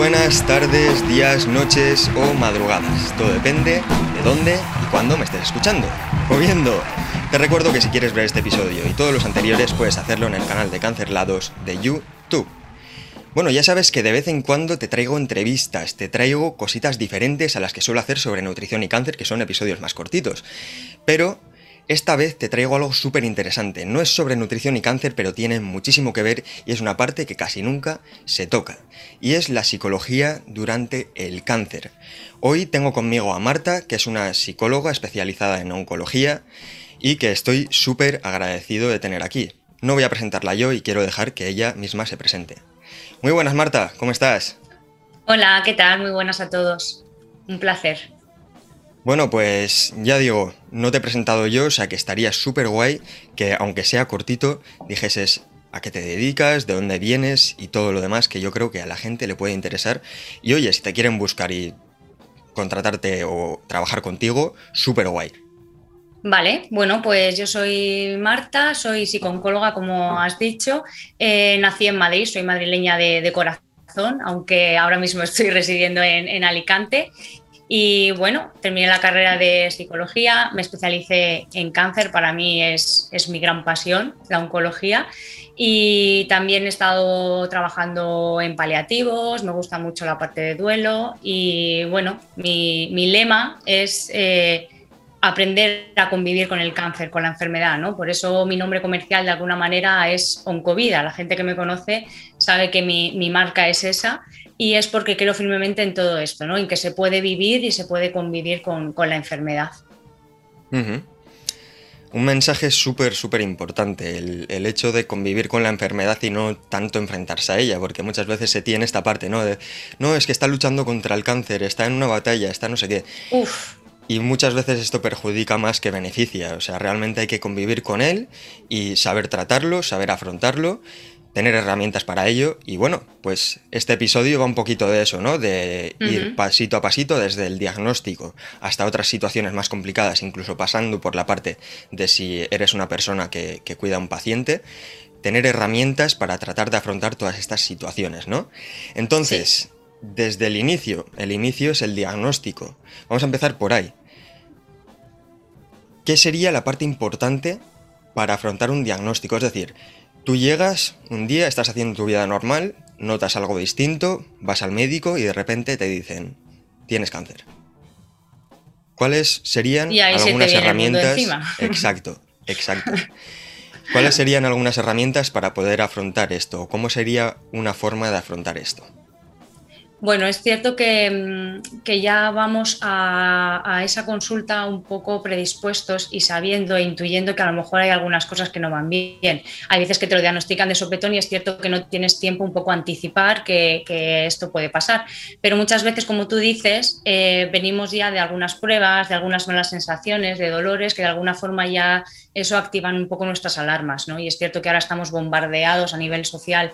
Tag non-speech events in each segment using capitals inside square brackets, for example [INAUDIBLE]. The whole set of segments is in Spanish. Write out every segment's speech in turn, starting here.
Buenas tardes, días, noches o madrugadas. Todo depende de dónde y cuándo me estés escuchando o viendo. Te recuerdo que si quieres ver este episodio y todos los anteriores puedes hacerlo en el canal de Cancerlados de YouTube. Bueno, ya sabes que de vez en cuando te traigo entrevistas, te traigo cositas diferentes a las que suelo hacer sobre nutrición y cáncer, que son episodios más cortitos. Pero esta vez te traigo algo súper interesante. No es sobre nutrición y cáncer, pero tiene muchísimo que ver y es una parte que casi nunca se toca. Y es la psicología durante el cáncer. Hoy tengo conmigo a Marta, que es una psicóloga especializada en oncología y que estoy súper agradecido de tener aquí. No voy a presentarla yo y quiero dejar que ella misma se presente. Muy buenas Marta, ¿cómo estás? Hola, ¿qué tal? Muy buenas a todos. Un placer. Bueno, pues ya digo, no te he presentado yo, o sea que estaría súper guay que, aunque sea cortito, dijeses a qué te dedicas, de dónde vienes y todo lo demás que yo creo que a la gente le puede interesar. Y oye, si te quieren buscar y contratarte o trabajar contigo, súper guay. Vale, bueno, pues yo soy Marta, soy psicóloga, como has dicho. Eh, nací en Madrid, soy madrileña de, corazón, aunque ahora mismo estoy residiendo en, en Alicante. Y bueno, terminé la carrera de psicología, me especialicé en cáncer, para mí es, es, mi gran pasión, la oncología. Y también he estado trabajando en paliativos, me gusta mucho la parte de duelo. Y bueno, mi, mi lema es eh, aprender a convivir con el cáncer, con la enfermedad, ¿no? Por eso mi nombre comercial de alguna manera es Oncovida. La gente que me conoce sabe que mi, mi marca es esa y es porque creo firmemente en todo esto, ¿no? en que se puede vivir y se puede convivir con, la enfermedad. Un mensaje súper, súper importante, el, hecho de convivir con la enfermedad y no tanto enfrentarse a ella, porque muchas veces se tiene esta parte, ¿no? De, no, es que está luchando contra el cáncer, está en una batalla, está no sé qué. Y muchas veces esto perjudica más que beneficia, o sea, realmente hay que convivir con él y saber tratarlo, saber afrontarlo tener herramientas para ello. Y bueno, pues este episodio va un poquito de eso, ¿no? De ir pasito a pasito desde el diagnóstico hasta otras situaciones más complicadas, incluso pasando por la parte de si eres una persona que, cuida a un paciente, tener herramientas para tratar de afrontar todas estas situaciones, ¿no? Entonces, desde el inicio, el inicio es el diagnóstico. Vamos a empezar por ahí. ¿Qué sería la parte importante para afrontar un diagnóstico? Es decir, Tú llegas un día, estás haciendo tu vida normal, notas algo distinto, vas al médico y de repente te dicen, tienes cáncer. ¿Cuáles serían algunas herramientas? [LAUGHS] Exacto, exacto. ¿Cuáles serían algunas herramientas para poder afrontar esto? ¿Cómo sería una forma de afrontar esto? Bueno, es cierto que, mm, ya vamos a, esa consulta un poco predispuestos y sabiendo e intuyendo que a lo mejor hay algunas cosas que no van bien. Hay veces que te lo diagnostican de sopetón y es cierto que no tienes tiempo un poco a anticipar que, esto puede pasar. Pero muchas veces, como tú dices, eh, venimos ya de algunas pruebas, de algunas malas sensaciones, de dolores, que de alguna forma ya eso activan un poco nuestras alarmas. ¿no? Y es cierto que ahora estamos bombardeados a nivel social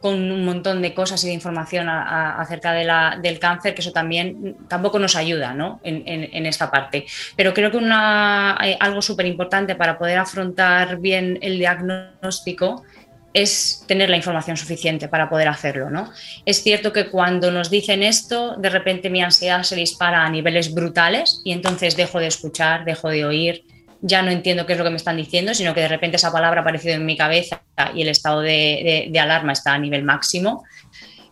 con un montón de cosas y de información acerca del cáncer, que eso también tampoco nos ayuda ¿no? en, esta parte. Pero creo que eh, algo súper importante para poder afrontar bien el diagnóstico es tener la información suficiente para poder hacerlo. ¿no? Es cierto que cuando nos dicen esto, de repente mi ansiedad se dispara a niveles brutales y entonces dejo de escuchar, dejo de oír, ya no entiendo qué es lo que me están diciendo, sino que de repente esa palabra ha aparecido en mi cabeza y el estado de, alarma está a nivel máximo.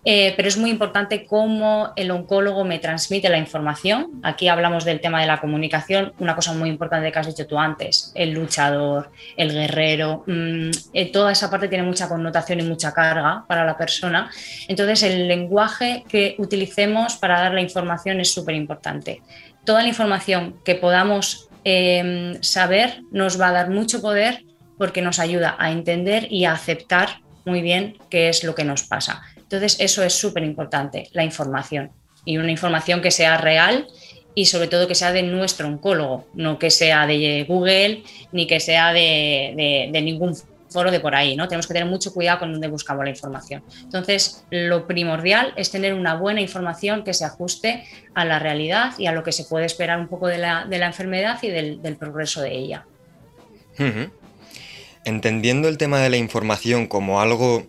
Eh, pero es muy importante cómo el oncólogo me transmite la información. Aquí hablamos del tema de la comunicación, una cosa muy importante que has dicho tú antes, el luchador, el guerrero, mm, eh, toda esa parte tiene mucha connotación y mucha carga para la persona. Entonces el lenguaje que utilicemos para dar la información es súper importante. Toda la información que podamos Em, saber nos va a dar mucho poder porque nos ayuda a entender y a aceptar muy bien qué es lo que nos pasa. Entonces, eso es súper importante, la información. Y una información que sea real y sobre todo que sea de nuestro oncólogo, no que sea de Google ni que sea de, ningún foro de por ahí, ¿no? Tenemos que tener mucho cuidado con dónde buscamos la información. Entonces, lo primordial es tener una buena información que se ajuste a la realidad y a lo que se puede esperar un poco de la, enfermedad y del, progreso de ella. Entendiendo el tema de la información como algo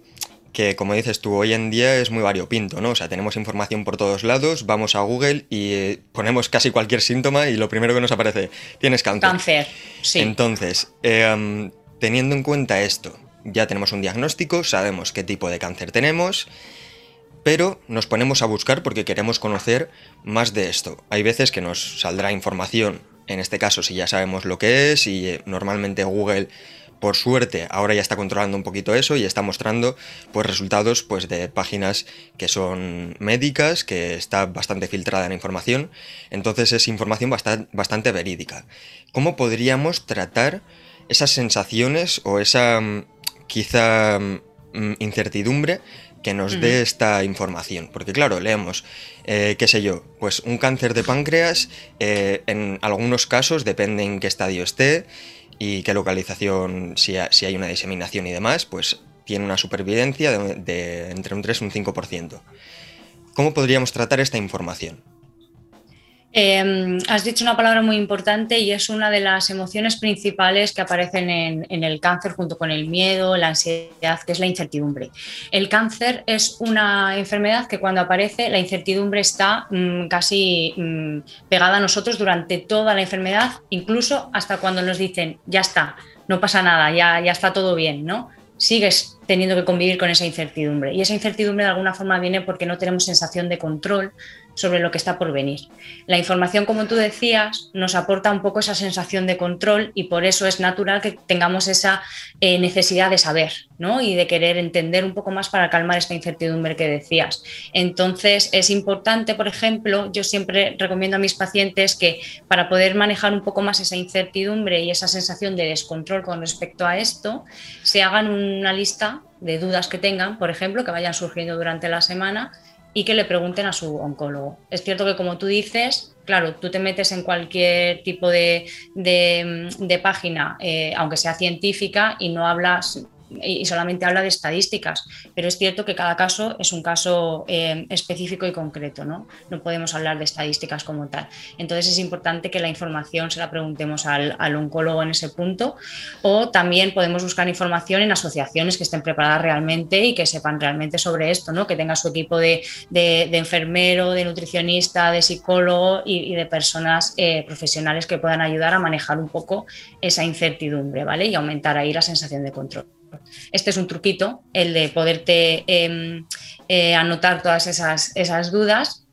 que, como dices tú, hoy en día es muy variopinto, ¿no? O sea, tenemos información por todos lados, vamos a Google y eh, ponemos casi cualquier síntoma y lo primero que nos aparece, tienes cáncer. Cáncer, sí. Entonces, em, teniendo en cuenta esto, ya tenemos un diagnóstico, sabemos qué tipo de cáncer tenemos, pero nos ponemos a buscar porque queremos conocer más de esto. Hay veces que nos saldrá información, en este caso si ya sabemos lo que es y eh, normalmente Google por suerte, ahora ya está controlando un poquito eso y está mostrando pues, resultados pues, de páginas que son médicas, que está bastante filtrada la información. Entonces es información bastante, bastante verídica. ¿Cómo podríamos tratar esas sensaciones o esa mm, quizá mm, incertidumbre que nos dé esta información. Porque claro, leemos, eh, qué sé yo, pues un cáncer de páncreas, eh, en algunos casos, depende en qué estadio esté, y qué localización, si, hay una diseminación y demás, pues tiene una supervivencia de, entre un 3 y un 5%. ¿Cómo podríamos tratar esta información? Em, has dicho una palabra muy importante y es una de las emociones principales que aparecen en, el cáncer junto con el miedo, la ansiedad, que es la incertidumbre. El cáncer es una enfermedad que cuando aparece la incertidumbre está mm, casi mm, pegada a nosotros durante toda la enfermedad, incluso hasta cuando nos dicen, ya está, no pasa nada, ya, ya está todo bien, ¿no? Sigues teniendo que convivir con esa incertidumbre. Y esa incertidumbre de alguna forma viene porque no tenemos sensación de control sobre lo que está por venir. La información, como tú decías, nos aporta un poco esa sensación de control y por eso es natural que tengamos esa eh, necesidad de saber ¿no? y de querer entender un poco más para calmar esta incertidumbre que decías. Entonces, es importante, por ejemplo, yo siempre recomiendo a mis pacientes que para poder manejar un poco más esa incertidumbre y esa sensación de descontrol con respecto a esto, se hagan una lista de dudas que tengan, por ejemplo, que vayan surgiendo durante la semana y que le pregunten a su oncólogo. Es cierto que como tú dices, claro, tú te metes en cualquier tipo de, página, eh, aunque sea científica, y no hablas y solamente habla de estadísticas, pero es cierto que cada caso es un caso eh, específico y concreto, ¿no? No podemos hablar de estadísticas como tal. Entonces es importante que la información se la preguntemos al, oncólogo en ese punto o también podemos buscar información en asociaciones que estén preparadas realmente y que sepan realmente sobre esto, ¿no? Que tenga su equipo de, enfermero, de nutricionista, de psicólogo y, de personas eh, profesionales que puedan ayudar a manejar un poco esa incertidumbre, ¿vale? Y aumentar ahí la sensación de control. Este es un truquito, el de poderte em, eh, anotar todas esas, esas dudas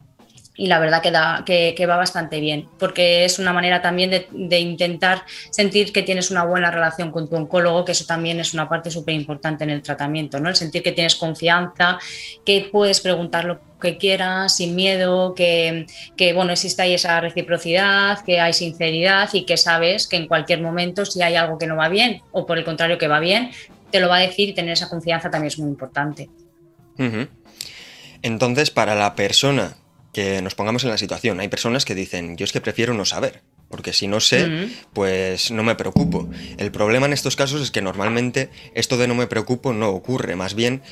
y la verdad que, que, va bastante bien, porque es una manera también de, intentar sentir que tienes una buena relación con tu oncólogo, que eso también es una parte súper importante en el tratamiento, ¿no? El sentir que tienes confianza, que puedes preguntar lo que quieras sin miedo, que, que bueno, existe ahí esa reciprocidad, que hay sinceridad y que sabes que en cualquier momento si hay algo que no va bien o por el contrario que va bien, te lo va a decir y tener esa confianza también es muy importante. Entonces, para la persona que nos pongamos en la situación, hay personas que dicen, yo es que prefiero no saber, porque si no sé, pues no me preocupo. El problema en estos casos es que normalmente esto de no me preocupo no ocurre, más bien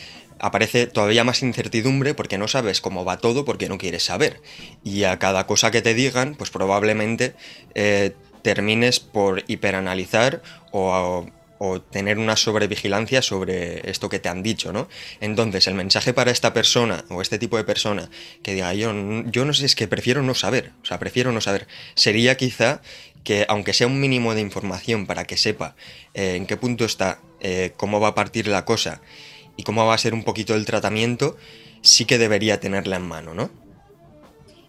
aparece todavía más incertidumbre porque no sabes cómo va todo porque no quieres saber. Y a cada cosa que te digan, pues probablemente eh, termines por hiperanalizar o o tener una sobrevigilancia sobre esto que te han dicho, ¿no? Entonces, el mensaje para esta persona o este tipo de persona que diga, yo, yo no sé, es que prefiero no saber, o sea, prefiero no saber, sería quizá que aunque sea un mínimo de información para que sepa eh, en qué punto está, eh, cómo va a partir la cosa y cómo va a ser un poquito el tratamiento, sí que debería tenerla en mano, ¿no?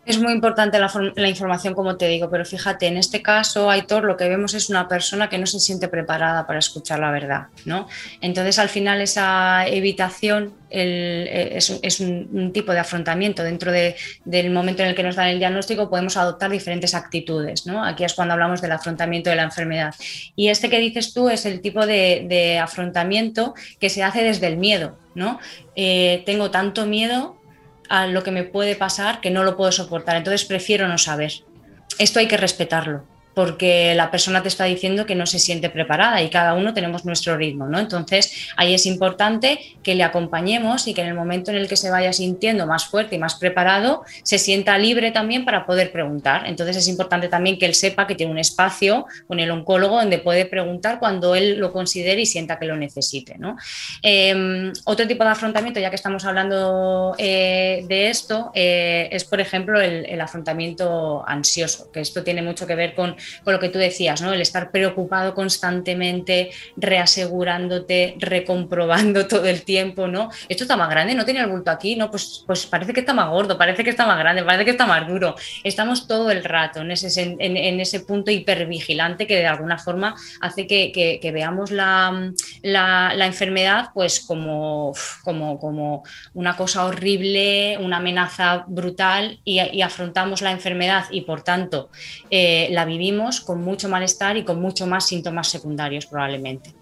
Es muy importante la, información, como te digo, pero fíjate, en este caso, Aitor, lo que vemos es una persona que no se siente preparada para escuchar la verdad, ¿no? Entonces, al final, esa evitación eh, es, un, tipo de afrontamiento. Dentro del momento en el que nos dan el diagnóstico, podemos adoptar diferentes actitudes, ¿no? Aquí es cuando hablamos del afrontamiento de la enfermedad. Y este que dices tú es el tipo de, afrontamiento que se hace desde el miedo, ¿no? Eh, tengo tanto miedo a lo que me puede pasar que no lo puedo soportar. Entonces prefiero no saber. Esto hay que respetarlo porque la persona te está diciendo que no se siente preparada y cada uno tenemos nuestro ritmo, ¿no? Entonces, ahí es importante que le acompañemos y que en el momento en el que se vaya sintiendo más fuerte y más preparado, se sienta libre también para poder preguntar. Entonces, es importante también que él sepa que tiene un espacio con el oncólogo donde puede preguntar cuando él lo considere y sienta que lo necesite. Em, otro tipo de afrontamiento, ya que estamos hablando eh, de esto, eh, es, por ejemplo, el afrontamiento ansioso, que esto tiene mucho que ver con con lo que tú decías, ¿no? El estar preocupado constantemente, reasegurándote, recomprobando [LAUGHS] todo el tiempo, ¿no? Esto está más grande, no tenía el bulto aquí, ¿no? Pues, pues parece que está más gordo, parece que está más grande, parece que está más duro. Estamos todo el rato en ese, en, ese punto hipervigilante que de alguna forma hace que, veamos la, enfermedad pues como, como, como una cosa horrible, una amenaza brutal y, afrontamos la enfermedad y por tanto eh, la vivimos con mucho malestar y con mucho más síntomas secundarios probablemente.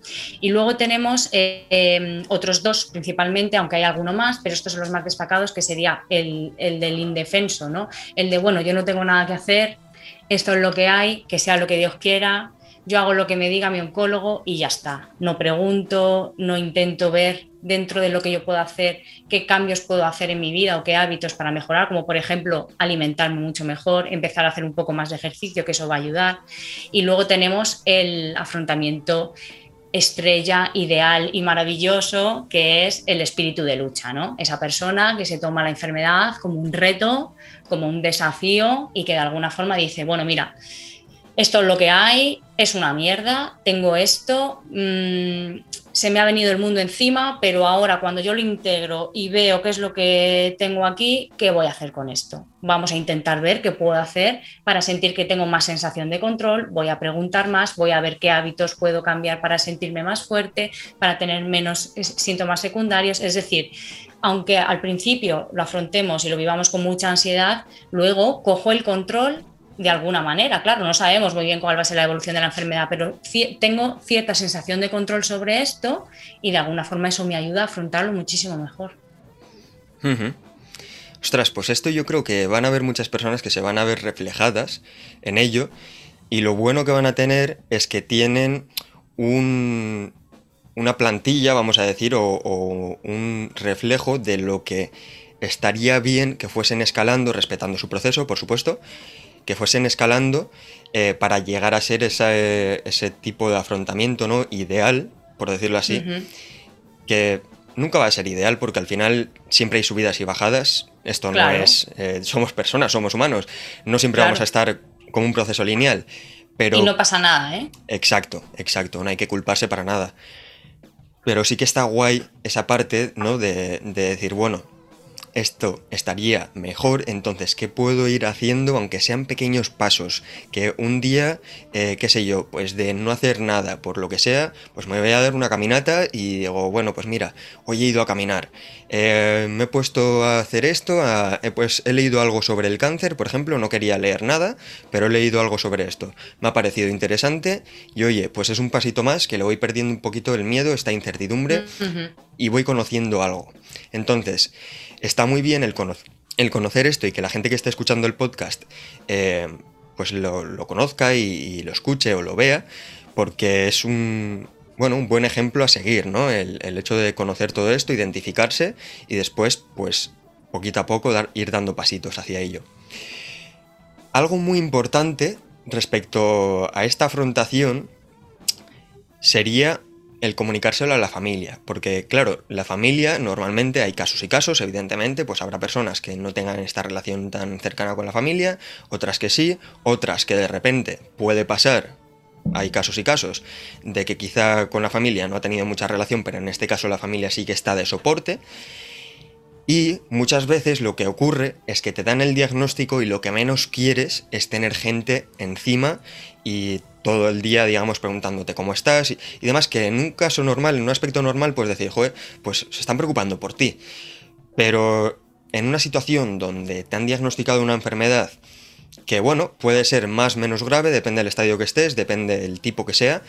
Y luego tenemos eh, em, otros dos principalmente, aunque hay alguno más, pero estos son los más destacados, que sería el, el del indefenso, ¿no? El de, bueno, yo no tengo nada que hacer, esto es lo que hay, que sea lo que Dios quiera, yo hago lo que me diga mi oncólogo y ya está. No pregunto, no intento ver dentro de lo que yo puedo hacer qué cambios puedo hacer en mi vida o qué hábitos para mejorar, como por ejemplo alimentarme mucho mejor, empezar a hacer un poco más de ejercicio, que eso va a ayudar. Y luego tenemos el afrontamiento estrella ideal y maravilloso que es el espíritu de lucha, ¿no? Esa persona que se toma la enfermedad como un reto, como un desafío y que de alguna forma dice, bueno, mira, esto es lo que hay, es una mierda, tengo esto, mm, se me ha venido el mundo encima, pero ahora cuando yo lo integro y veo qué es lo que tengo aquí, ¿qué voy a hacer con esto? Vamos a intentar ver qué puedo hacer para sentir que tengo más sensación de control, voy a preguntar más, voy a ver qué hábitos puedo cambiar para sentirme más fuerte, para tener menos síntomas secundarios, es decir, aunque al principio lo afrontemos y lo vivamos con mucha ansiedad, luego cojo el control de alguna manera. Claro, no sabemos muy bien cuál va a ser la evolución de la enfermedad, pero tengo cierta sensación de control sobre esto y de alguna forma eso me ayuda a afrontarlo muchísimo mejor. Ostras, pues esto yo creo que van a haber muchas personas que se van a ver reflejadas en ello y lo bueno que van a tener es que tienen un, una plantilla, vamos a decir, o un reflejo de lo que estaría bien que fuesen escalando, respetando su proceso, por supuesto, que fuesen escalando eh, para llegar a ser ese tipo de afrontamiento ¿no? ideal, por decirlo así, que nunca va a ser ideal porque al final siempre hay subidas y bajadas. Esto no es. Eh, somos personas, somos humanos. No siempre vamos a estar con un proceso lineal. Pero, y no pasa nada, ¿eh? Exacto, exacto. No hay que culparse para nada. Pero sí que está guay esa parte, ¿no? De, de decir, bueno, esto estaría mejor, entonces, ¿qué puedo ir haciendo aunque sean pequeños pasos? Que un día, eh, qué sé yo, pues de no hacer nada, por lo que sea, pues me voy a dar una caminata y digo, bueno, pues mira, hoy he ido a caminar, eh, me he puesto a hacer esto, pues he leído algo sobre el cáncer, por ejemplo, no quería leer nada, pero he leído algo sobre esto, me ha parecido interesante y oye, pues es un pasito más que le voy perdiendo un poquito el miedo, esta incertidumbre y voy conociendo algo. Entonces, está muy bien el, conocer esto y que la gente que esté escuchando el podcast eh, pues lo, conozca y, lo escuche o lo vea, porque es un, bueno, un buen ejemplo a seguir, ¿no? El, hecho de conocer todo esto, identificarse y después, pues, poquito a poco ir dando pasitos hacia ello. Algo muy importante respecto a esta afrontación sería el comunicárselo a la familia, porque claro, la familia normalmente hay casos y casos, evidentemente, pues habrá personas que no tengan esta relación tan cercana con la familia, otras que sí, otras que de repente puede pasar, hay casos y casos, de que quizá con la familia no ha tenido mucha relación, pero en este caso la familia sí que está de soporte. Y muchas veces lo que ocurre es que te dan el diagnóstico y lo que menos quieres es tener gente encima y todo el día, digamos, preguntándote cómo estás y, demás, que en un caso normal, en un aspecto normal, pues decir, joder, pues se están preocupando por ti. Pero en una situación donde te han diagnosticado una enfermedad que, bueno, puede ser más o menos grave, depende del estadio que estés, depende del tipo que sea,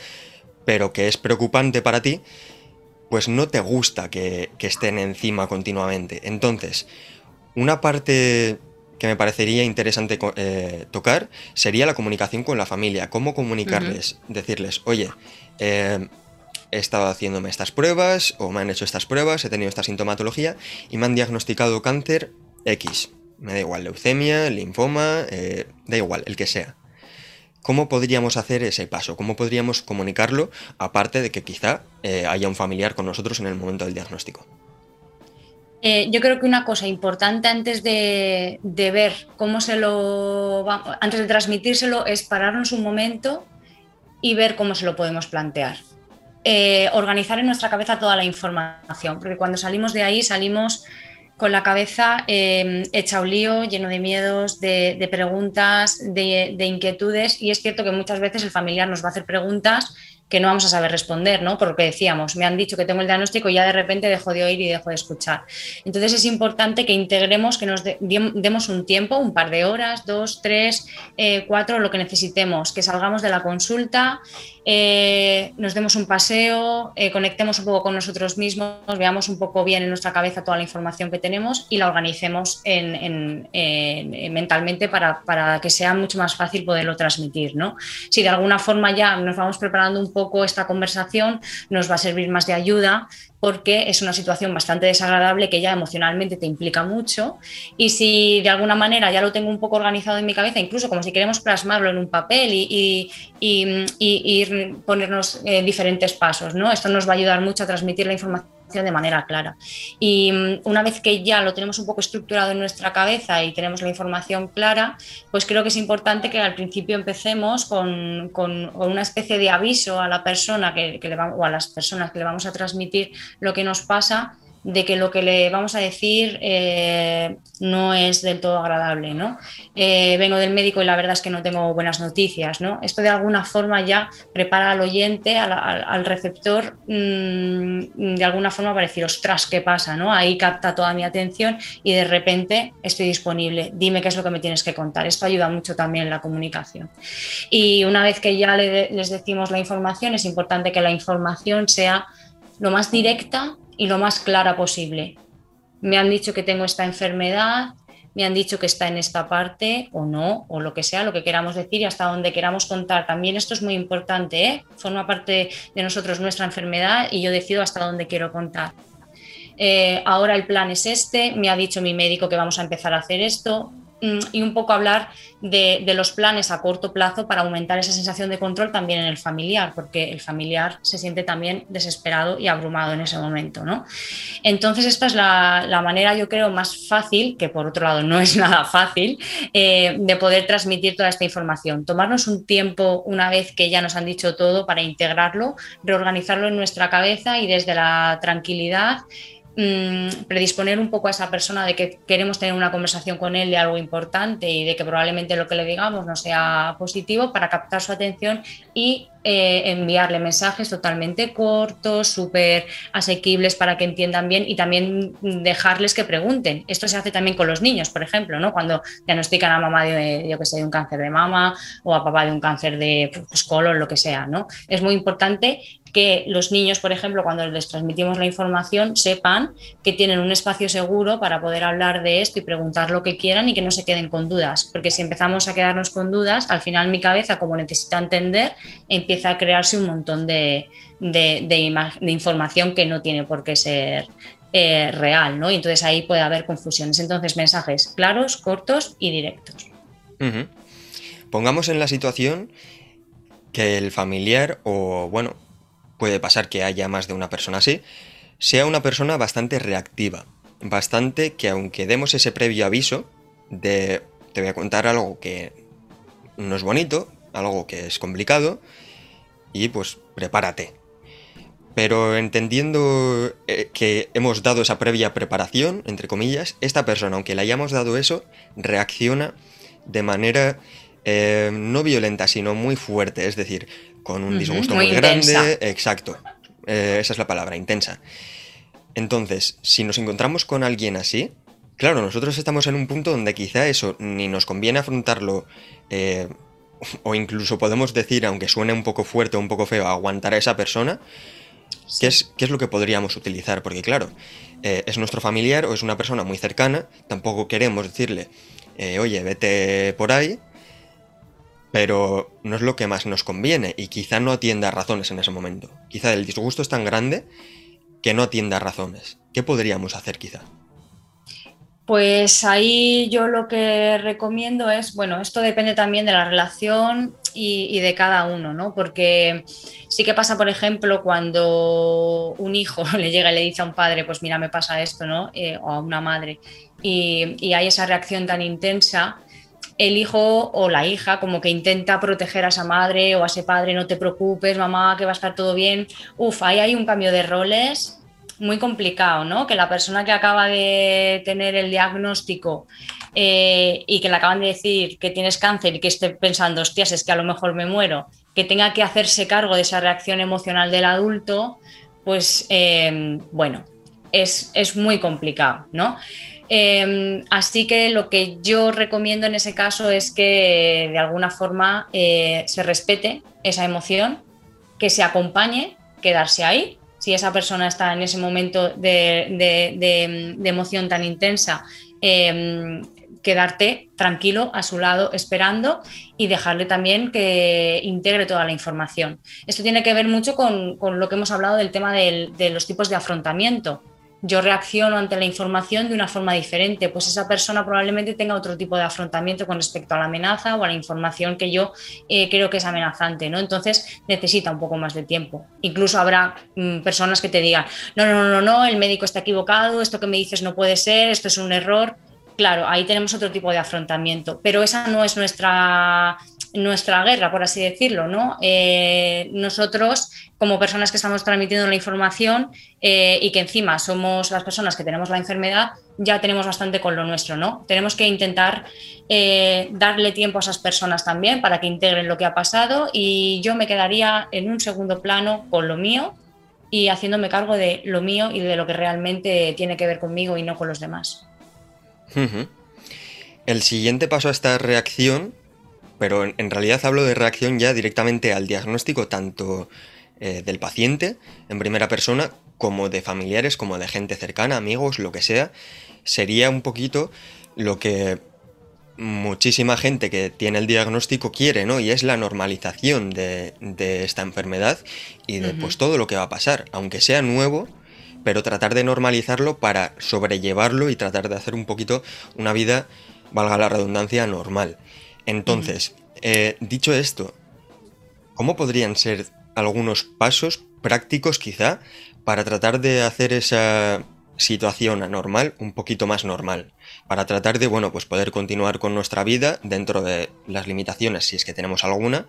pero que es preocupante para ti, pues no te gusta que, estén encima continuamente. Entonces, una parte que me parecería interesante eh, tocar sería la comunicación con la familia. ¿Cómo comunicarles? Decirles, oye, eh, he estado haciéndome estas pruebas o me han hecho estas pruebas, he tenido esta sintomatología y me han diagnosticado cáncer X. Me da igual, leucemia, linfoma, eh, da igual, el que sea. ¿Cómo podríamos hacer ese paso? ¿Cómo podríamos comunicarlo aparte de que quizá haya un familiar con nosotros en el momento del diagnóstico? Eh, yo creo que una cosa importante antes de, ver cómo se lo antes de transmitírselo es pararnos un momento y ver cómo se lo podemos plantear. Eh, organizar en nuestra cabeza toda la información, porque cuando salimos de ahí salimos con la cabeza eh, hecha un lío, lleno de miedos, de, preguntas, de, inquietudes, y es cierto que muchas veces el familiar nos va a hacer preguntas que no vamos a saber responder, ¿no? Porque decíamos, me han dicho que tengo el diagnóstico y ya de repente dejo de oír y dejo de escuchar. Entonces es importante que integremos, que nos demos un tiempo, un par de horas, dos, tres, eh, cuatro, lo que necesitemos, que salgamos de la consulta, eh, nos demos un paseo, eh, conectemos un poco con nosotros mismos, veamos un poco bien en nuestra cabeza toda la información que tenemos y la organicemos mentalmente para, para, que sea mucho más fácil poderlo transmitir, ¿no? Si de alguna forma ya nos vamos preparando un poco poco esta conversación nos va a servir más de ayuda porque es una situación bastante desagradable que ya emocionalmente te implica mucho y si de alguna manera ya lo tengo un poco organizado en mi cabeza, incluso como si queremos plasmarlo en un papel y, ponernos en diferentes pasos, ¿no? Esto nos va a ayudar mucho a transmitir la información de manera clara. Y mm, una vez que ya lo tenemos un poco estructurado en nuestra cabeza y tenemos la información clara, pues creo que es importante que al principio empecemos con, una especie de aviso a la persona que, le o a las personas que le vamos a transmitir lo que nos pasa de que lo que le vamos a decir eh, no es del todo agradable, ¿no? Eh, vengo del médico y la verdad es que no tengo buenas noticias, ¿no? Esto de alguna forma ya prepara al oyente, al, receptor, mm, de alguna forma para decir, ostras, ¿qué pasa? ¿no? Ahí capta toda mi atención y de repente estoy disponible, dime qué es lo que me tienes que contar. Esto ayuda mucho también en la comunicación. Y una vez que ya les decimos la información, es importante que la información sea lo más directa y lo más clara posible. Me han dicho que tengo esta enfermedad, me han dicho que está en esta parte o no, o lo que sea, lo que queramos decir y hasta donde queramos contar. También esto es muy importante, ¿eh? forma parte de nosotros nuestra enfermedad y yo decido hasta dónde quiero contar. Eh, ahora el plan es este, me ha dicho mi médico que vamos a empezar a hacer esto, y un poco hablar de, los planes a corto plazo para aumentar esa sensación de control también en el familiar, porque el familiar se siente también desesperado y abrumado en ese momento. ¿no? Entonces, esta es la, manera, yo creo, más fácil, que por otro lado no [LAUGHS] es nada fácil, eh, de poder transmitir toda esta información. Tomarnos un tiempo una vez que ya nos han dicho todo para integrarlo, reorganizarlo en nuestra cabeza y desde la tranquilidad Mm, predisponer un poco a esa persona de que queremos tener una conversación con él de algo importante y de que probablemente lo que le digamos no sea positivo para captar su atención y eh, enviarle mensajes totalmente cortos, súper asequibles para que entiendan bien y también dejarles que pregunten. Esto se hace también con los niños, por ejemplo, ¿no? cuando diagnostican a mamá de, yo que sé, de un cáncer de mama o a papá de un cáncer de pues, colon, lo que sea. ¿no? Es muy importante que los niños, por ejemplo, cuando les transmitimos la información, sepan que tienen un espacio seguro para poder hablar de esto y preguntar lo que quieran y que no se queden con dudas. Porque si empezamos a quedarnos con dudas, al final mi cabeza, como necesita entender, empieza a crearse un montón de, información que no tiene por qué ser eh, real, ¿no? Y entonces ahí puede haber confusiones. Entonces, mensajes claros, cortos y directos. Pongamos en la situación que el familiar o, bueno, puede pasar que haya más de una persona así, sea una persona bastante reactiva, bastante que aunque demos ese previo aviso de te voy a contar algo que no es bonito, algo que es complicado, y pues prepárate. pero entendiendo eh, que hemos dado esa previa preparación, entre comillas, esta persona, aunque le hayamos dado eso, reacciona de manera eh, no violenta, sino muy fuerte, es decir, con un disgusto muy, grande. Exacto, eh, esa es la palabra, intensa. Entonces, si nos encontramos con alguien así, claro, nosotros estamos en un punto donde quizá eso ni nos conviene afrontarlo, [LAUGHS] o incluso podemos decir, aunque suene un poco fuerte o un poco feo, aguantar a esa persona, ¿Qué, es, ¿Qué, es, lo que podríamos utilizar? Porque claro, eh, es nuestro familiar o es una persona muy cercana, tampoco queremos decirle, eh, oye, vete por ahí, pero no es lo que más nos conviene y quizá no atienda razones en ese momento. Quizá el disgusto es tan grande que no atienda razones. ¿Qué podríamos hacer quizá? Pues ahí yo lo que recomiendo es, bueno, esto depende también de la relación y, de cada uno, ¿no? Porque sí que pasa, por ejemplo, cuando un hijo [LAUGHS] le llega y le dice a un padre, pues mira, me pasa esto, ¿no? Eh, o a una madre, y hay esa reacción tan intensa, el hijo o la hija como que intenta proteger a esa madre o a ese padre, no te preocupes, mamá, que va a estar todo bien. Uf, ahí hay un cambio de roles muy complicado, ¿no? Que la persona que acaba de tener el diagnóstico eh, y que le acaban de decir que tienes cáncer y que esté pensando, hostias, es que a lo mejor me muero, que tenga que hacerse cargo de esa reacción emocional del adulto, pues eh, bueno, es, muy complicado, ¿no? Eh, así que lo que yo recomiendo en ese caso es que de alguna forma se respete esa emoción, que se acompañe, quedarse ahí si esa persona está en ese momento de, emoción tan intensa, em, quedarte tranquilo a su lado esperando y dejarle también que integre toda la información. Esto tiene que ver mucho con, lo que hemos hablado del tema de los tipos de afrontamiento yo reacciono ante la información de una forma diferente, pues esa persona probablemente tenga otro tipo de afrontamiento con respecto a la amenaza o a la información que yo eh, creo que es amenazante, ¿no? Entonces necesita un poco más de tiempo. Incluso habrá mm, personas que te digan, no, no, no, no, el médico está equivocado, esto que me dices no puede ser, esto es un error. Claro, ahí tenemos otro tipo de afrontamiento, pero esa no es nuestra nuestra guerra, por así decirlo, ¿no? Eh, nosotros, como personas que estamos transmitiendo la información eh, y que encima somos las personas que tenemos la enfermedad, ya tenemos bastante con lo nuestro, ¿no? Tenemos que intentar eh, darle tiempo a esas personas también para que integren lo que ha pasado y yo me quedaría en un segundo plano con lo mío y haciéndome cargo de lo mío y de lo que realmente tiene que ver conmigo y no con los demás. El siguiente paso a esta reacción pero en, realidad hablo de reacción ya directamente al diagnóstico tanto eh, del paciente en primera persona como de familiares, como de gente cercana, amigos, lo que sea. Sería un poquito lo que muchísima gente que tiene el diagnóstico quiere, ¿no? Y es la normalización de, esta enfermedad y de pues, todo lo que va a pasar, aunque sea nuevo, pero tratar de normalizarlo para sobrellevarlo y tratar de hacer un poquito una vida, valga la redundancia, normal. Entonces, eh, dicho esto, ¿cómo podrían ser algunos pasos prácticos quizá para tratar de hacer esa situación anormal un poquito más normal? Para tratar de, bueno, pues poder continuar con nuestra vida dentro de las limitaciones, si es que tenemos alguna,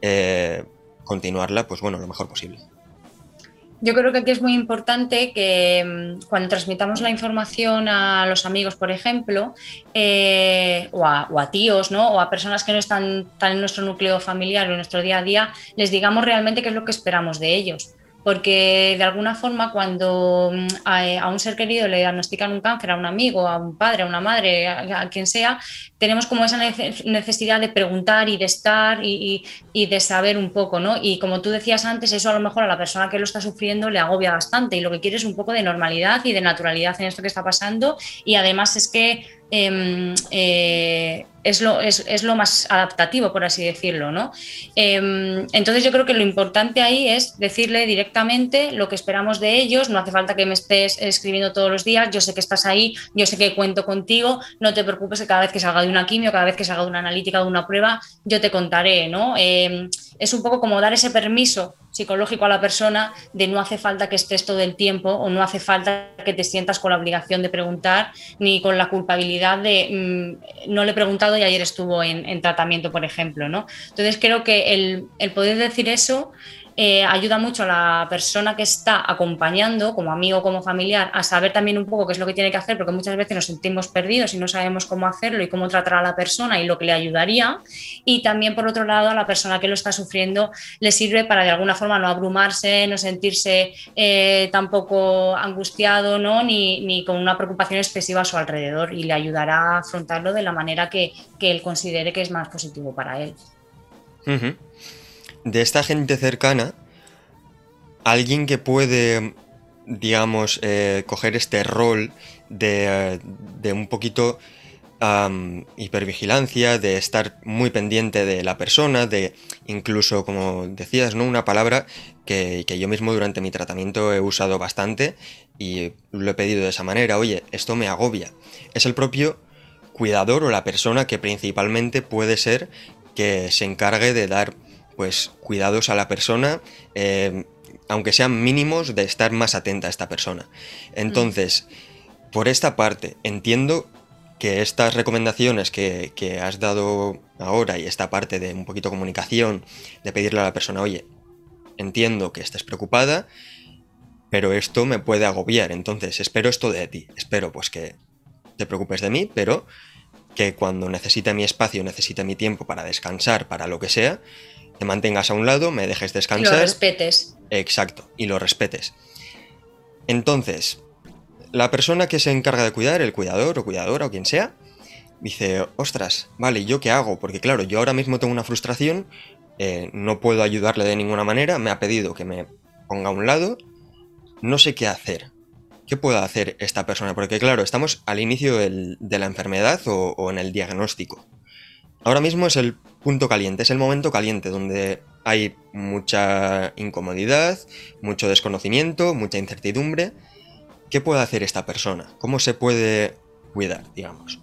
eh, continuarla, pues bueno, lo mejor posible. Yo creo que aquí es muy importante que mm, cuando transmitamos la información a los amigos, por ejemplo, eh, o, a, tíos, ¿no? o a personas que no están tan en nuestro núcleo familiar o en nuestro día a día, les digamos realmente qué es lo que esperamos de ellos porque de alguna forma cuando mm, a, un ser querido le diagnostican un cáncer, a un amigo, a un padre, a una madre, a, quien sea, tenemos como esa necesidad de preguntar y de estar y, de saber un poco, ¿no? Y como tú decías antes, eso a lo mejor a la persona que lo está sufriendo le agobia bastante y lo que quiere es un poco de normalidad y de naturalidad en esto que está pasando y además es que Em, eh, es, lo, más adaptativo, por así decirlo. ¿no? Em, entonces yo creo que lo importante ahí es decirle directamente lo que esperamos de ellos, no hace falta que me estés escribiendo todos los días, yo sé que estás ahí, yo sé que cuento contigo, no te preocupes que cada vez que salga de una quimio, cada vez que salga de una analítica, de una prueba, yo te contaré. ¿no? Em, es un poco como dar ese permiso psicológico a la persona de no hace falta que estés todo el tiempo o no hace falta que te sientas con la obligación de preguntar ni con la culpabilidad de mm, no le he preguntado y ayer estuvo en, tratamiento, por ejemplo. ¿no? Entonces creo que el, poder decir eso eh, ayuda mucho a la persona que está acompañando, como amigo, como familiar, a saber también un poco qué es lo que tiene que hacer, porque muchas veces nos sentimos perdidos y no sabemos cómo hacerlo y cómo tratar a la persona y lo que le ayudaría. Y también, por otro lado, a la persona que lo está sufriendo le sirve para de alguna forma no abrumarse, no sentirse eh, tampoco angustiado ¿no? Ni, ni, con una preocupación excesiva a su alrededor y le ayudará a afrontarlo de la manera que, que él considere que es más positivo para él. De esta gente cercana, alguien que puede, digamos, eh, coger este rol de, de un poquito hipervigilancia, de estar muy pendiente de la persona, de incluso, como decías, ¿no? Una palabra que, que, yo mismo durante mi tratamiento he usado bastante y lo he pedido de esa manera, oye, esto me agobia. Es el propio cuidador o la persona que principalmente puede ser que se encargue de dar pues cuidados a la persona, eh, aunque sean mínimos, de estar más atenta a esta persona. Entonces, por esta parte, entiendo que estas recomendaciones que, que, has dado ahora y esta parte de un poquito comunicación, de pedirle a la persona, oye, entiendo que estés preocupada, pero esto me puede agobiar, entonces espero esto de ti, espero pues que te preocupes de mí, pero que cuando necesite mi espacio, necesite mi tiempo para descansar, para lo que sea, te mantengas a un lado, me dejes descansar. Y lo respetes. Exacto, y lo respetes. Entonces, la persona que se encarga de cuidar, el cuidador o cuidadora o quien sea, dice, ostras, vale, ¿yo qué hago? Porque claro, yo ahora mismo tengo una frustración, eh, no puedo ayudarle de ninguna manera, me ha pedido que me ponga a un lado, no sé qué hacer. ¿qué puede hacer esta persona? Porque claro, estamos al inicio de la enfermedad o, en el diagnóstico. Ahora mismo es el punto caliente, es el momento caliente donde hay mucha incomodidad, mucho desconocimiento, mucha incertidumbre. ¿Qué puede hacer esta persona? ¿Cómo se puede cuidar, digamos?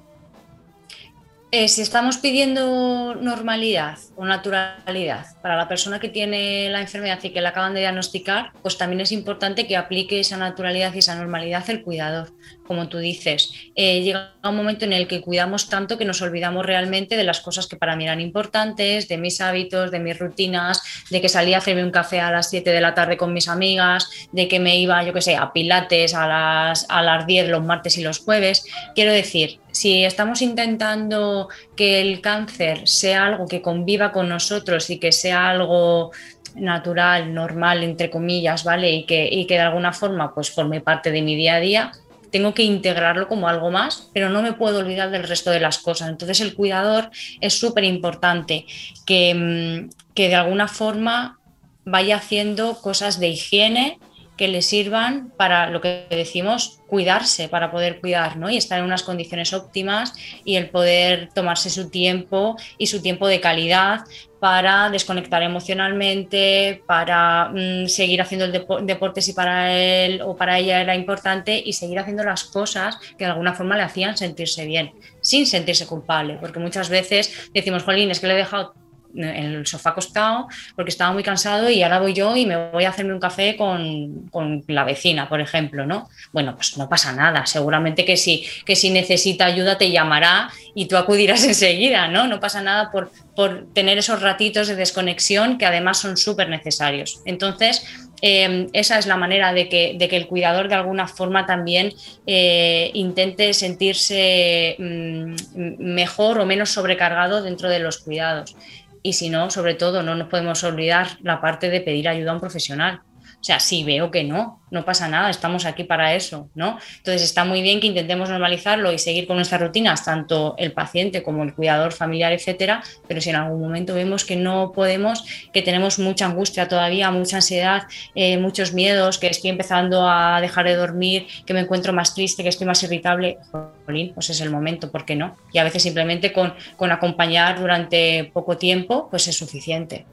Eh, si estamos pidiendo normalidad o naturalidad para la persona que tiene la enfermedad y que la acaban de diagnosticar, pues también es importante que aplique esa naturalidad y esa normalidad el cuidador. Como tú dices, eh, llega un momento en el que cuidamos tanto que nos olvidamos realmente de las cosas que para mí eran importantes, de mis hábitos, de mis rutinas, de que salía a hacerme un café a las 7 de la tarde con mis amigas, de que me iba, yo qué sé, a pilates a las, a las 10 los martes y los jueves. Quiero decir, si estamos intentando que el cáncer sea algo que conviva con nosotros y que sea algo natural, normal, entre comillas, ¿vale? Y que, y que de alguna forma pues forme parte de mi día a día, tengo que integrarlo como algo más, pero no me puedo olvidar del resto de las cosas. Entonces el cuidador es súper importante que, mm, que de alguna forma vaya haciendo cosas de higiene, que le sirvan para lo que decimos, cuidarse, para poder cuidar, ¿no? Y estar en unas condiciones óptimas y el poder tomarse su tiempo y su tiempo de calidad para desconectar emocionalmente, para mm, seguir haciendo el deporte si para él o para ella era importante y seguir haciendo las cosas que de alguna forma le hacían sentirse bien, sin sentirse culpable, porque muchas veces decimos, Jolín, es que le he dejado en el sofá acostado porque estaba muy cansado y ahora voy yo y me voy a hacerme un café con, con, la vecina, por ejemplo, ¿no? Bueno, pues no pasa nada, seguramente que si, que si necesita ayuda te llamará y tú acudirás [LAUGHS] enseguida, ¿no? No pasa nada por, por tener esos ratitos de desconexión que además son súper necesarios. Entonces, eh, esa es la manera de que, de que, el cuidador de alguna forma también eh, intente sentirse mm, mejor o menos sobrecargado dentro de los cuidados y si no, sobre todo, no nos podemos olvidar la parte de pedir ayuda a un profesional. O sea, si veo que no, no pasa nada, estamos aquí para eso, ¿no? Entonces está muy bien que intentemos normalizarlo y seguir con nuestras rutinas, tanto el paciente como el cuidador familiar, etcétera, pero si en algún momento vemos que no podemos, que tenemos mucha angustia todavía, mucha ansiedad, eh, muchos miedos, que estoy empezando a dejar de dormir, que me encuentro más triste, que estoy más irritable, pues es el momento, ¿por qué no? Y a veces simplemente con, con acompañar durante poco tiempo, pues es suficiente.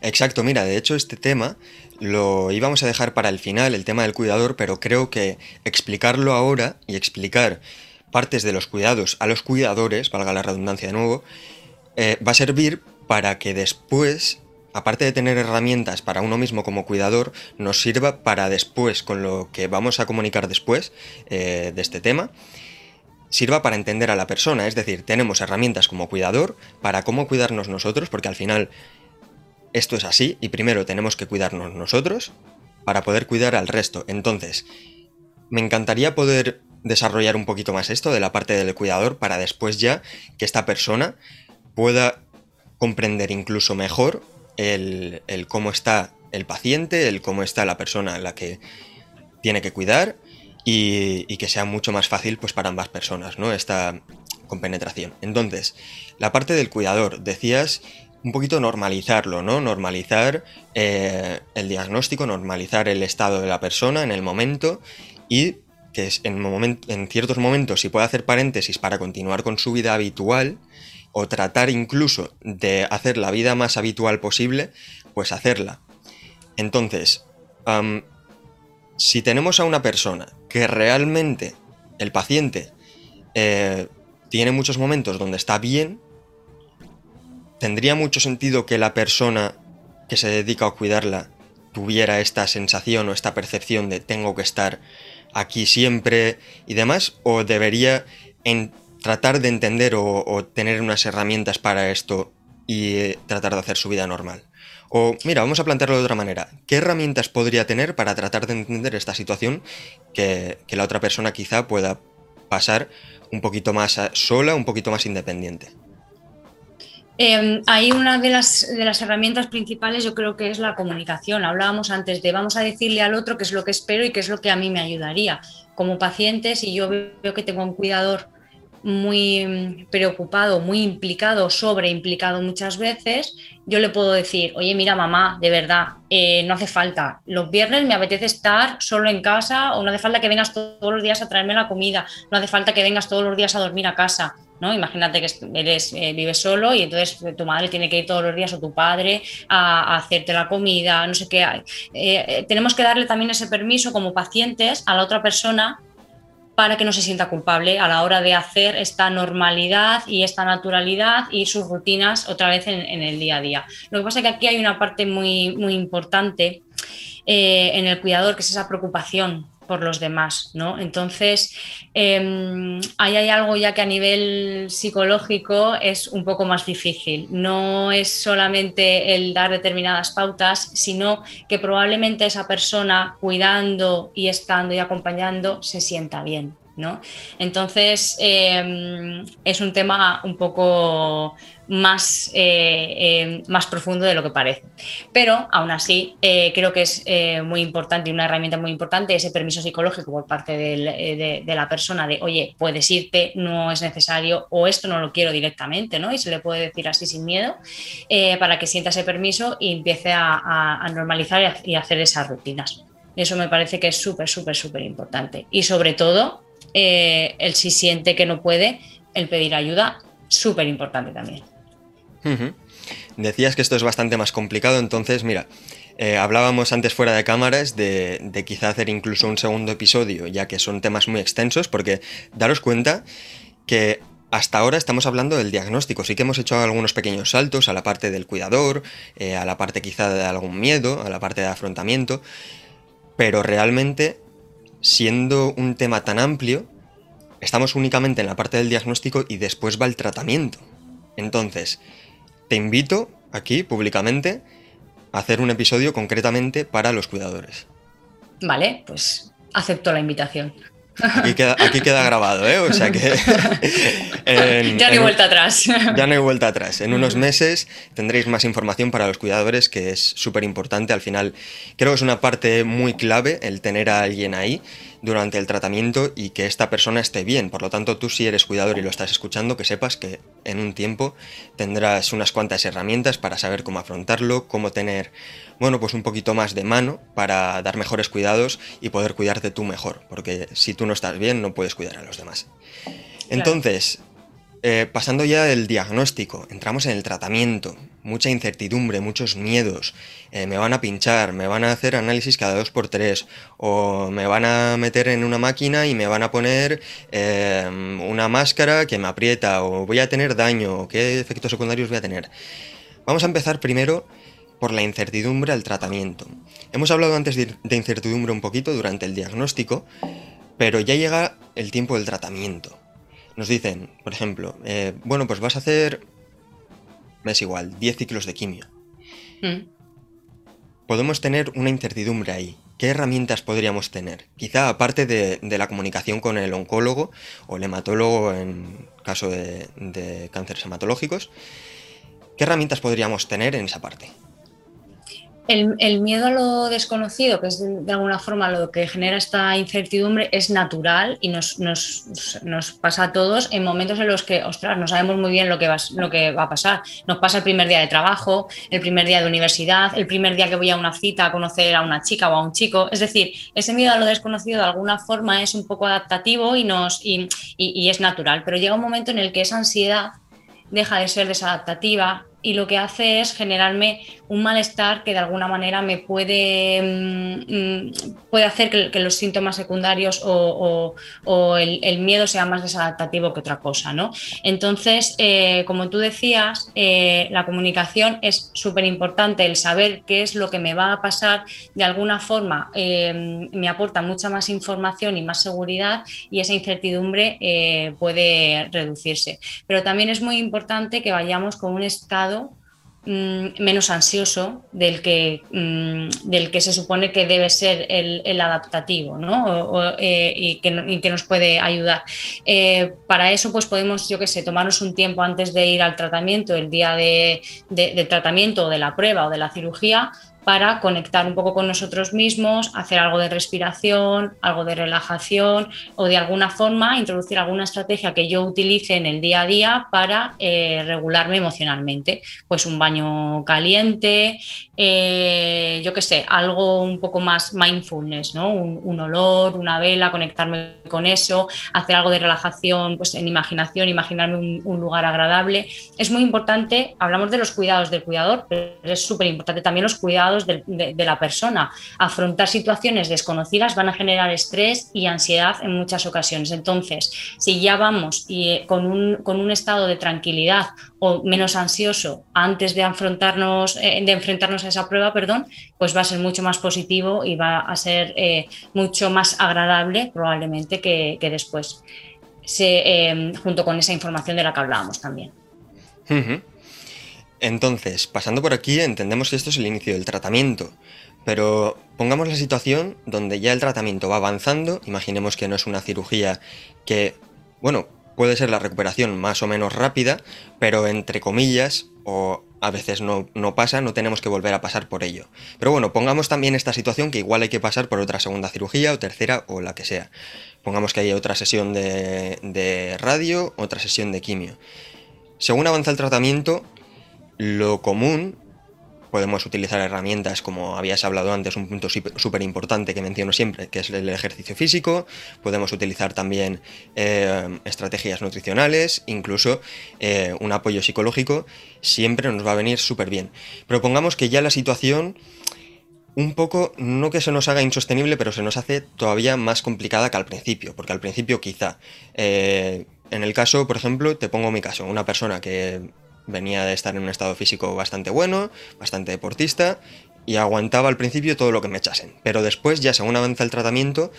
Exacto, mira, de hecho este tema lo íbamos a dejar para el final, el tema del cuidador, pero creo que explicarlo ahora y explicar partes de los cuidados a los cuidadores, valga la redundancia de nuevo, eh, va a servir para que después, aparte de tener herramientas para uno mismo como cuidador, nos sirva para después, con lo que vamos a comunicar después eh, de este tema, sirva para entender a la persona. Es decir, tenemos herramientas como cuidador para cómo cuidarnos nosotros, porque al final esto es así y primero tenemos que cuidarnos nosotros para poder cuidar al resto. Entonces, me encantaría poder desarrollar un poquito más esto de la parte del cuidador para después ya que esta persona pueda comprender incluso mejor el, cómo está el paciente, el cómo está la persona a la que tiene que cuidar y, que sea mucho más fácil pues para ambas personas, ¿no? Esta compenetración. Entonces, la parte del cuidador, decías un poquito normalizarlo, ¿no? Normalizar eh, el diagnóstico, normalizar el estado de la persona en el momento y que en, ciertos momentos si puede hacer paréntesis para continuar con su vida habitual o tratar incluso de hacer la vida más habitual posible, pues hacerla. Entonces, si tenemos a una persona que realmente el paciente eh, tiene muchos momentos donde está bien, tendría mucho sentido que la persona que se dedica a cuidarla tuviera esta sensación o esta percepción de tengo que estar aquí siempre y demás, o debería en tratar de entender o, tener unas herramientas para esto y eh, tratar de hacer su vida normal. O mira, vamos a plantearlo de otra manera. ¿Qué herramientas podría tener para tratar de entender esta situación que, que la otra persona quizá pueda pasar un poquito más sola, un poquito más independiente? Eh, ahí una de las, herramientas principales yo creo que es la comunicación. Hablábamos antes de vamos a decirle al otro qué es lo que espero y qué es lo que a mí me ayudaría. Como paciente, si yo veo que tengo un cuidador muy preocupado, muy implicado, sobre implicado muchas veces, yo le puedo decir, oye, mira mamá, de verdad, eh, no hace falta. Los viernes me apetece estar solo en casa o no hace falta que vengas todos los días a traerme la comida, no hace falta que vengas todos los días a dormir a casa ¿no? Imagínate que eres, eh, vives solo y entonces tu madre tiene que ir todos los días o tu padre a, hacerte la comida, no sé qué. Eh, eh, tenemos que darle también ese permiso como pacientes a la otra persona para que no se sienta culpable a la hora de hacer esta normalidad y esta naturalidad y sus rutinas otra vez en, el día a día. Lo que pasa es que aquí hay una parte muy, muy importante en el cuidador, que es esa preocupación por los demás, ¿no? Entonces, em, ahí hay algo ya que a nivel psicológico es un poco más difícil. No es solamente el dar determinadas pautas, sino que probablemente esa persona cuidando y estando y acompañando se sienta bien, ¿no? Entonces, em, es un tema un poco más, eh, eh, más profundo de lo que parece. Pero aún así, eh, creo que es muy importante y una herramienta muy importante ese permiso psicológico por parte de, la persona de, oye, puedes irte, no es necesario o esto no lo quiero directamente, ¿no? Y se le puede decir así sin miedo para que sienta ese permiso y empiece a, normalizar y, a, hacer esas rutinas. Eso me parece que es súper, súper, súper importante. Y sobre todo, el si siente que no puede, el pedir ayuda, súper importante también. Decías que esto es bastante más complicado, entonces mira, eh, hablábamos antes fuera de cámaras de, de, quizá hacer incluso un segundo episodio, ya que son temas muy extensos, porque daros cuenta que hasta ahora estamos hablando del diagnóstico, sí que hemos hecho algunos pequeños saltos a la parte del cuidador, eh, a la parte quizá de algún miedo, a la parte de afrontamiento, pero realmente, siendo un tema tan amplio, estamos únicamente en la parte del diagnóstico y después va el tratamiento. Entonces, te invito aquí públicamente a hacer un episodio concretamente para los cuidadores. Vale, pues acepto la invitación. Aquí queda, grabado, ¿eh? O sea que. [LAUGHS] ya no hay vuelta atrás. Ya no hay vuelta atrás. En unos meses tendréis más información para los cuidadores, que es súper importante. Al final, creo que es una parte muy clave el tener a alguien ahí durante el tratamiento y que esta persona esté bien. Por lo tanto, tú si eres cuidador y lo estás escuchando, que sepas que en un tiempo tendrás unas cuantas herramientas para saber cómo afrontarlo, cómo tener, bueno, pues un poquito más de mano para dar mejores cuidados y poder cuidarte tú mejor, porque si tú no estás bien, no puedes cuidar a los demás. Entonces, eh, pasando ya del diagnóstico, entramos en el tratamiento. Mucha incertidumbre, muchos miedos. Eh, me van a pinchar, me van a hacer análisis cada dos por tres, o me van a meter en una máquina y me van a poner eh, una máscara que me aprieta, o voy a tener daño, o qué efectos secundarios voy a tener. Vamos a empezar primero por la incertidumbre al tratamiento. Hemos hablado antes de incertidumbre un poquito durante el diagnóstico, pero ya llega el tiempo del tratamiento nos dicen, por ejemplo, eh, bueno, pues vas a hacer, es igual, 10 ciclos de quimio. Mm. Podemos tener una incertidumbre ahí. ¿Qué herramientas podríamos tener? Quizá aparte de, la comunicación con el oncólogo o el hematólogo en caso de, de cánceres hematológicos, ¿qué herramientas podríamos tener en esa parte? El, miedo a lo desconocido, que es de, alguna forma lo que genera esta incertidumbre, es natural y nos, pasa a todos en momentos en los que, ostras, no sabemos muy bien lo que, va, lo que va a pasar. Nos pasa el primer día de trabajo, el primer día de universidad, el primer día que voy a una cita a conocer a una chica o a un chico. Es decir, ese miedo a lo desconocido de alguna forma es un poco adaptativo y, nos, y es natural, pero llega un momento en el que esa ansiedad deja de ser desadaptativa y lo que hace es generarme un malestar que de alguna manera me puede, mm, mm, puede hacer que, los síntomas secundarios o, el, miedo sea más desadaptativo que otra cosa. ¿no? Entonces, eh, como tú decías, eh, la comunicación es súper importante, el saber qué es lo que me va a pasar de alguna forma eh, me aporta mucha más información y más seguridad y esa incertidumbre puede reducirse. Pero también es muy importante que vayamos con un estado Mm, menos ansioso del que, mm, del que se supone que debe ser el, adaptativo eh, y, que, nos puede ayudar. Eh, para eso pues podemos, yo qué sé, tomarnos un tiempo antes de ir al tratamiento, el día de tratamiento o de la prueba o de la cirugía, para conectar un poco con nosotros mismos, hacer algo de respiración, algo de relajación o de alguna forma introducir alguna estrategia que yo utilice en el día a día para eh, regularme emocionalmente. Pues un baño caliente, eh, yo qué sé, algo un poco más mindfulness, ¿no? Un, olor, una vela, conectarme con eso, hacer algo de relajación pues en imaginación, imaginarme un, lugar agradable. Es muy importante, hablamos de los cuidados del cuidador, pero es súper importante también los cuidados de, la persona. Afrontar situaciones desconocidas van a generar estrés y ansiedad en muchas ocasiones. Entonces, si ya vamos y, eh, con, un, con un estado de tranquilidad o menos ansioso antes de, afrontarnos, eh, de enfrentarnos a esa prueba, perdón, pues va a ser mucho más positivo y va a ser eh, mucho más agradable probablemente que, después, junto con esa información de la que hablábamos también. Entonces, pasando por aquí, entendemos que esto es el inicio del tratamiento, pero pongamos la situación donde ya el tratamiento va avanzando, imaginemos que no es una cirugía que, bueno, puede ser la recuperación más o menos rápida, pero entre comillas, o a veces no, pasa, no tenemos que volver a pasar por ello. Pero bueno, pongamos también esta situación que igual hay que pasar por otra segunda cirugía o tercera o la que sea. Pongamos que hay otra sesión de, de radio, otra sesión de quimio. Según avanza el tratamiento, lo común, podemos utilizar herramientas como habías hablado antes, un punto súper importante que menciono siempre, que es el ejercicio físico, podemos utilizar también eh, estrategias nutricionales, incluso eh, un apoyo psicológico, siempre nos va a venir súper bien. Pero pongamos que ya la situación un poco, no que se nos haga insostenible, pero se nos hace todavía más complicada que al principio, porque al principio quizá, eh, en el caso, por ejemplo, te pongo mi caso, una persona que venía de estar en un estado físico bastante bueno, bastante deportista, y aguantaba al principio todo lo que me echasen. Pero después, ya según avanza el tratamiento,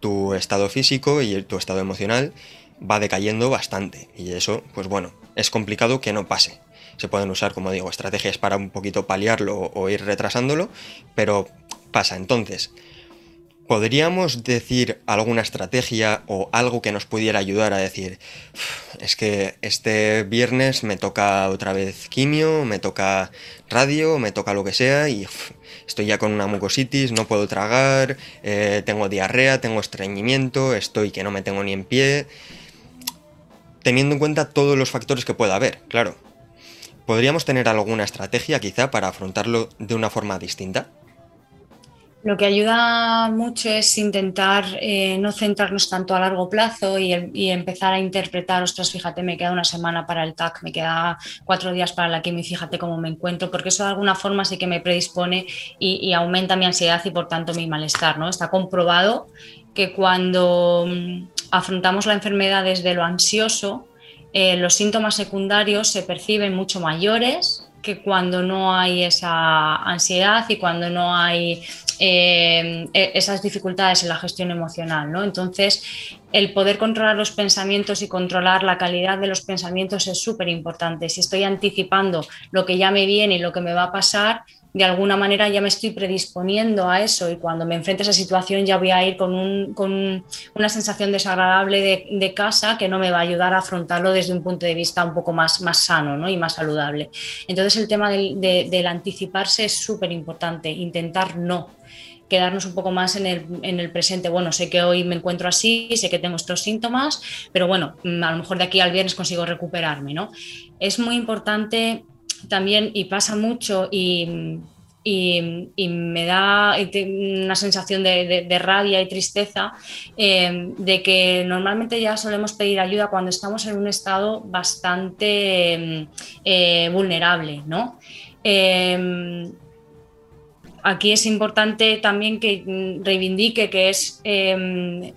tu estado físico y tu estado emocional va decayendo bastante. Y eso, pues bueno, es complicado que no pase. Se pueden usar, como digo, estrategias para un poquito paliarlo o ir retrasándolo, pero pasa. Entonces, ¿Podríamos decir alguna estrategia o algo que nos pudiera ayudar a decir, es que este viernes me toca otra vez quimio, me toca radio, me toca lo que sea y estoy ya con una mucositis, no puedo tragar, eh, tengo diarrea, tengo estreñimiento, estoy que no me tengo ni en pie, teniendo en cuenta todos los factores que pueda haber, claro. ¿Podríamos tener alguna estrategia quizá para afrontarlo de una forma distinta? Lo que ayuda mucho es intentar eh, no centrarnos tanto a largo plazo y, empezar a interpretar, ostras, fíjate, me queda una semana para el TAC, me queda cuatro días para la quimio y fíjate cómo me encuentro, porque eso de alguna forma sí que me predispone y, aumenta mi ansiedad y por tanto mi malestar. ¿no? Está comprobado que cuando mm, afrontamos la enfermedad desde lo ansioso, eh, los síntomas secundarios se perciben mucho mayores que cuando no hay esa ansiedad y cuando no hay eh, e, esas dificultades en la gestión emocional. ¿no? Entonces, el poder controlar los pensamientos y controlar la calidad de los pensamientos es súper importante. Si estoy anticipando lo que ya me viene y lo que me va a pasar, de alguna manera ya me estoy predisponiendo a eso y cuando me enfrente a esa situación ya voy a ir con, una sensación desagradable de, casa que no me va a ayudar a afrontarlo desde un punto de vista un poco más, más sano y más saludable. Entonces el tema del, del anticiparse es súper importante, intentar no quedarnos un poco más en el, en el, presente. Bueno, sé que hoy me encuentro así, sé que tengo estos síntomas, pero bueno, a lo mejor de aquí al viernes consigo recuperarme, ¿no? Es muy importante también, y pasa mucho, y, me da una sensación de, rabia y tristeza eh, de que normalmente ya solemos pedir ayuda cuando estamos en un estado bastante eh, vulnerable, ¿no? Eh, aquí es importante también que reivindique que es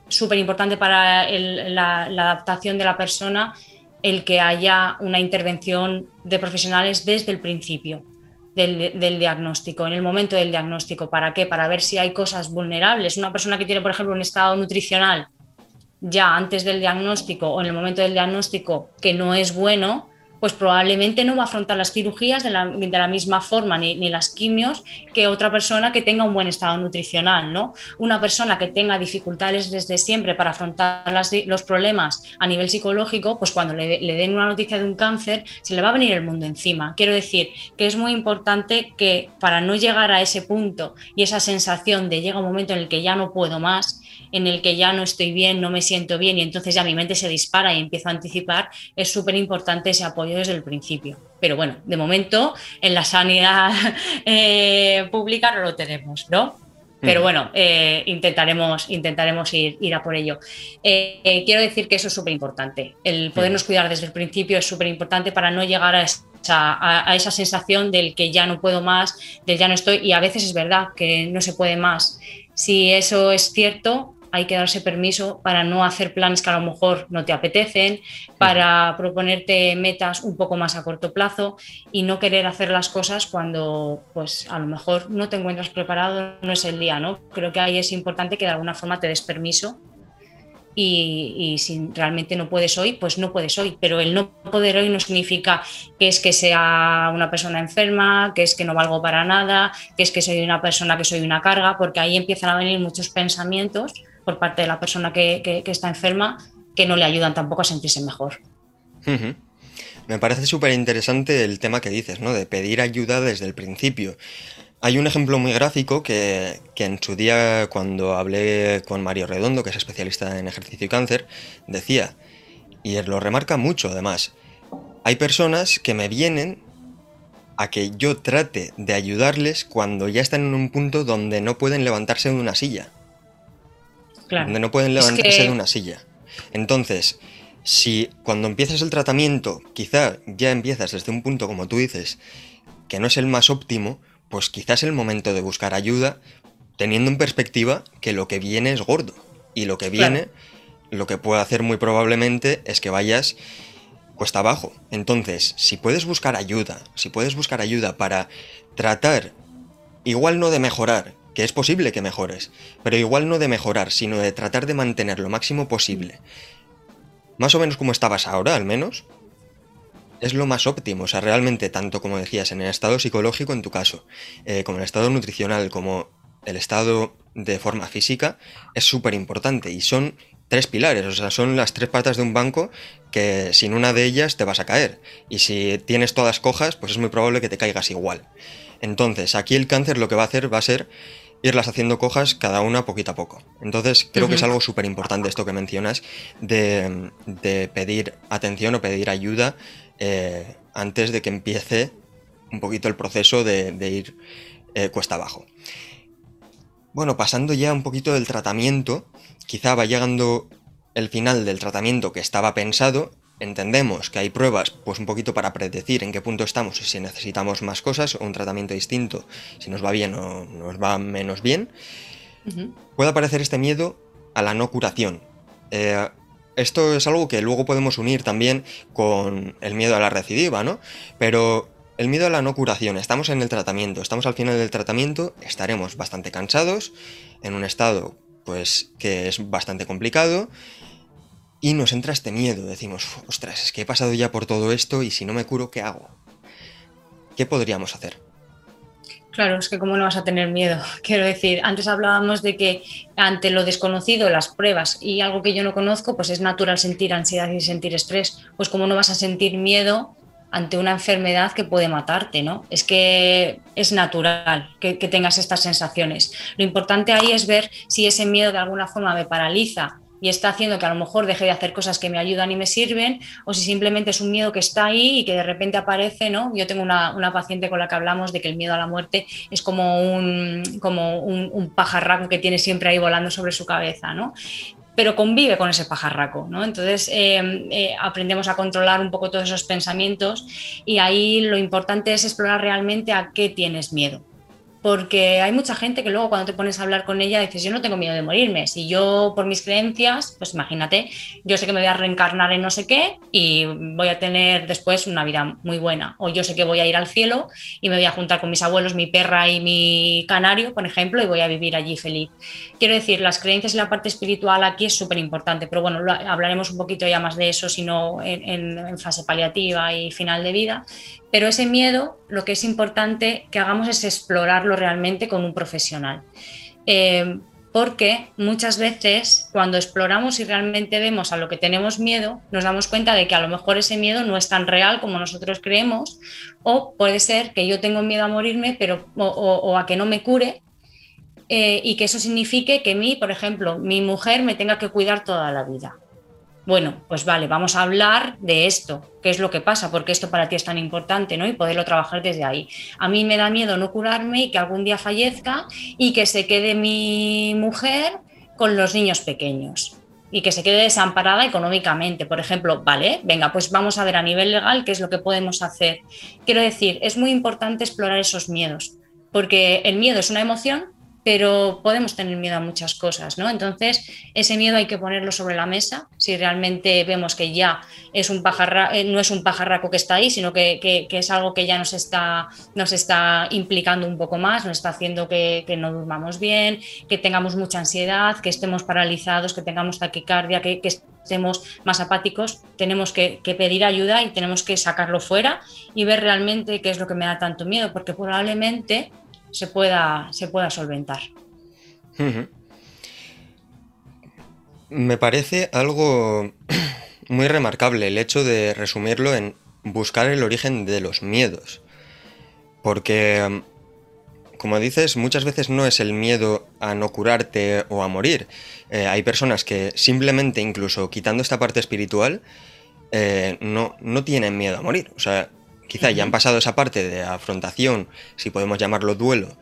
súper importante para la, adaptación de la persona el que haya una intervención de profesionales desde el principio del, diagnóstico, en el momento del diagnóstico. ¿Para qué? Para ver si hay cosas vulnerables. Una persona que tiene, por ejemplo, un estado nutricional ya antes del diagnóstico o en el momento del diagnóstico que no es bueno, pues probablemente no va a afrontar las cirugías de la, misma forma ni, las quimios que otra persona que tenga un buen estado nutricional, ¿no? Una persona que tenga dificultades desde siempre para afrontar los problemas a nivel psicológico, pues cuando le, le, den una noticia de un cáncer, se le va a venir el mundo encima. Quiero decir que es muy importante que para no llegar a ese punto y esa sensación de llega un momento en el que ya no puedo más, en el que ya no estoy bien, no me siento bien y entonces ya mi mente se dispara y empiezo a anticipar, es súper importante ese apoyo desde el principio. Pero bueno, de momento en la sanidad [LAUGHS] eh, pública no lo tenemos, ¿no? Pero bueno, eh, intentaremos, intentaremos ir, ir, a por ello. Eh, quiero decir que eso es súper importante. El podernos cuidar desde el principio es súper importante para no llegar a a, a, esa sensación del que ya no puedo más, del ya no estoy, y a veces es verdad que no se puede más. Si eso es cierto, hay que darse permiso para no hacer planes que a lo mejor no te apetecen, para proponerte metas un poco más a corto plazo y no querer hacer las cosas cuando pues a lo mejor no te encuentras preparado, no es el día, ¿no? Creo que ahí es importante que de alguna forma te des permiso y, si realmente no puedes hoy, pues no puedes hoy. Pero el no poder hoy no significa que es que sea una persona enferma, que es que no valgo para nada, que es que soy una persona que soy una carga, porque ahí empiezan a venir muchos pensamientos por parte de la persona que, está enferma que no le ayudan tampoco a sentirse mejor. Me parece súper interesante el tema que dices, ¿no? De pedir ayuda desde el principio. Hay un ejemplo muy gráfico que, que, en su día, cuando hablé con Mario Redondo, que es especialista en ejercicio y cáncer, decía, y lo remarca mucho además, hay personas que me vienen a que yo trate de ayudarles cuando ya están en un punto donde no pueden levantarse de una silla. Donde no pueden levantarse de una silla. Entonces, si cuando empiezas el tratamiento, quizá ya empiezas desde un punto, como tú dices, que no es el más óptimo, pues quizás es el momento de buscar ayuda, teniendo en perspectiva que lo que viene es gordo. Y lo que viene, lo que puede hacer muy probablemente es que vayas cuesta abajo. Entonces, si puedes buscar ayuda, si puedes buscar ayuda para tratar, igual no de mejorar, que es posible que mejores, pero igual no de mejorar, sino de tratar de mantener lo máximo posible. Más o menos como estabas ahora, al menos. Es lo más óptimo, o sea, realmente, tanto como decías, en el estado psicológico en tu caso, eh, como el estado nutricional, como el estado de forma física, es súper importante y son tres pilares, o sea, son las tres patas de un banco que sin una de ellas te vas a caer. Y si tienes todas cojas, pues es muy probable que te caigas igual. Entonces, aquí el cáncer lo que va a hacer va a ser irlas haciendo cojas cada una poquito a poco. Entonces creo que es algo súper importante esto que mencionas de, pedir atención o pedir ayuda eh, antes de que empiece un poquito el proceso de, ir eh, cuesta abajo. Bueno, pasando ya un poquito del tratamiento, quizá va llegando el final del tratamiento que estaba pensado entendemos que hay pruebas, pues un poquito para predecir en qué punto estamos y si necesitamos más cosas o un tratamiento distinto, si nos va bien o nos va menos bien, puede aparecer este miedo a la no curación. Eh, esto es algo que luego podemos unir también con el miedo a la recidiva, ¿no? Pero el miedo a la no curación. Estamos en el tratamiento, estamos al final del tratamiento, estaremos bastante cansados, en un estado pues que es bastante complicado y nos entra este miedo, decimos, ostras, es que he pasado ya por todo esto y si no me curo, ¿qué hago? ¿Qué podríamos hacer? Claro, es que cómo no vas a tener miedo. [LAUGHS] Quiero decir, antes hablábamos de que ante lo desconocido, las pruebas y algo que yo no conozco, pues es natural sentir ansiedad y sentir estrés. Pues cómo no vas a sentir miedo ante una enfermedad que puede matarte, ¿no? Es que es natural que, tengas estas sensaciones. Lo importante ahí es ver si ese miedo de alguna forma me paraliza y está haciendo que a lo mejor deje de hacer cosas que me ayudan y me sirven, o si simplemente es un miedo que está ahí y que de repente aparece, ¿no? Yo tengo una, paciente con la que hablamos de que el miedo a la muerte es como un, como un, pajarraco que tiene siempre ahí volando sobre su cabeza, ¿no? pero convive con ese pajarraco, ¿no? Entonces eh, eh, aprendemos a controlar un poco todos esos pensamientos y ahí lo importante es explorar realmente a qué tienes miedo porque hay mucha gente que luego cuando te pones a hablar con ella dices, yo no tengo miedo de morirme, si yo por mis creencias, pues imagínate, yo sé que me voy a reencarnar en no sé qué y voy a tener después una vida muy buena, o yo sé que voy a ir al cielo y me voy a juntar con mis abuelos, mi perra y mi canario, por ejemplo, y voy a vivir allí feliz. Quiero decir, las creencias y la parte espiritual aquí es súper importante, pero bueno, hablaremos un poquito ya más de eso, sino en, en fase paliativa y final de vida, pero ese miedo, lo que es importante que hagamos es explorarlo realmente con un profesional. Eh, porque muchas veces cuando exploramos y realmente vemos a lo que tenemos miedo, nos damos cuenta de que a lo mejor ese miedo no es tan real como nosotros creemos, o puede ser que yo tengo miedo a morirme pero, o, a que no me cure, eh, y que eso signifique que mí, por ejemplo, mi mujer me tenga que cuidar toda la vida. Bueno, pues vale, vamos a hablar de esto, qué es lo que pasa, porque esto para ti es tan importante, ¿no? Y poderlo trabajar desde ahí. A mí me da miedo no curarme y que algún día fallezca y que se quede mi mujer con los niños pequeños y que se quede desamparada económicamente, por ejemplo, vale, venga, pues vamos a ver a nivel legal qué es lo que podemos hacer. Quiero decir, es muy importante explorar esos miedos, porque el miedo es una emoción, pero podemos tener miedo a muchas cosas, ¿no? Entonces, ese miedo hay que ponerlo sobre la mesa si realmente vemos que ya es un eh, no es un pajarraco que está ahí, sino que, es algo que ya nos está, nos está implicando un poco más, nos está haciendo que, no durmamos bien, que tengamos mucha ansiedad, que estemos paralizados, que tengamos taquicardia, que, estemos más apáticos, tenemos que, pedir ayuda y tenemos que sacarlo fuera y ver realmente qué es lo que me da tanto miedo, porque probablemente se pueda, se pueda solventar. Me parece algo [CLEARS THROAT] muy remarcable el hecho de resumirlo en buscar el origen de los miedos. Porque, como dices, muchas veces no es el miedo a no curarte o a morir. Eh, hay personas que simplemente, incluso quitando esta parte espiritual, eh, no, no tienen miedo a morir. O sea, quizá ya han pasado esa parte de afrontación, si podemos llamarlo duelo,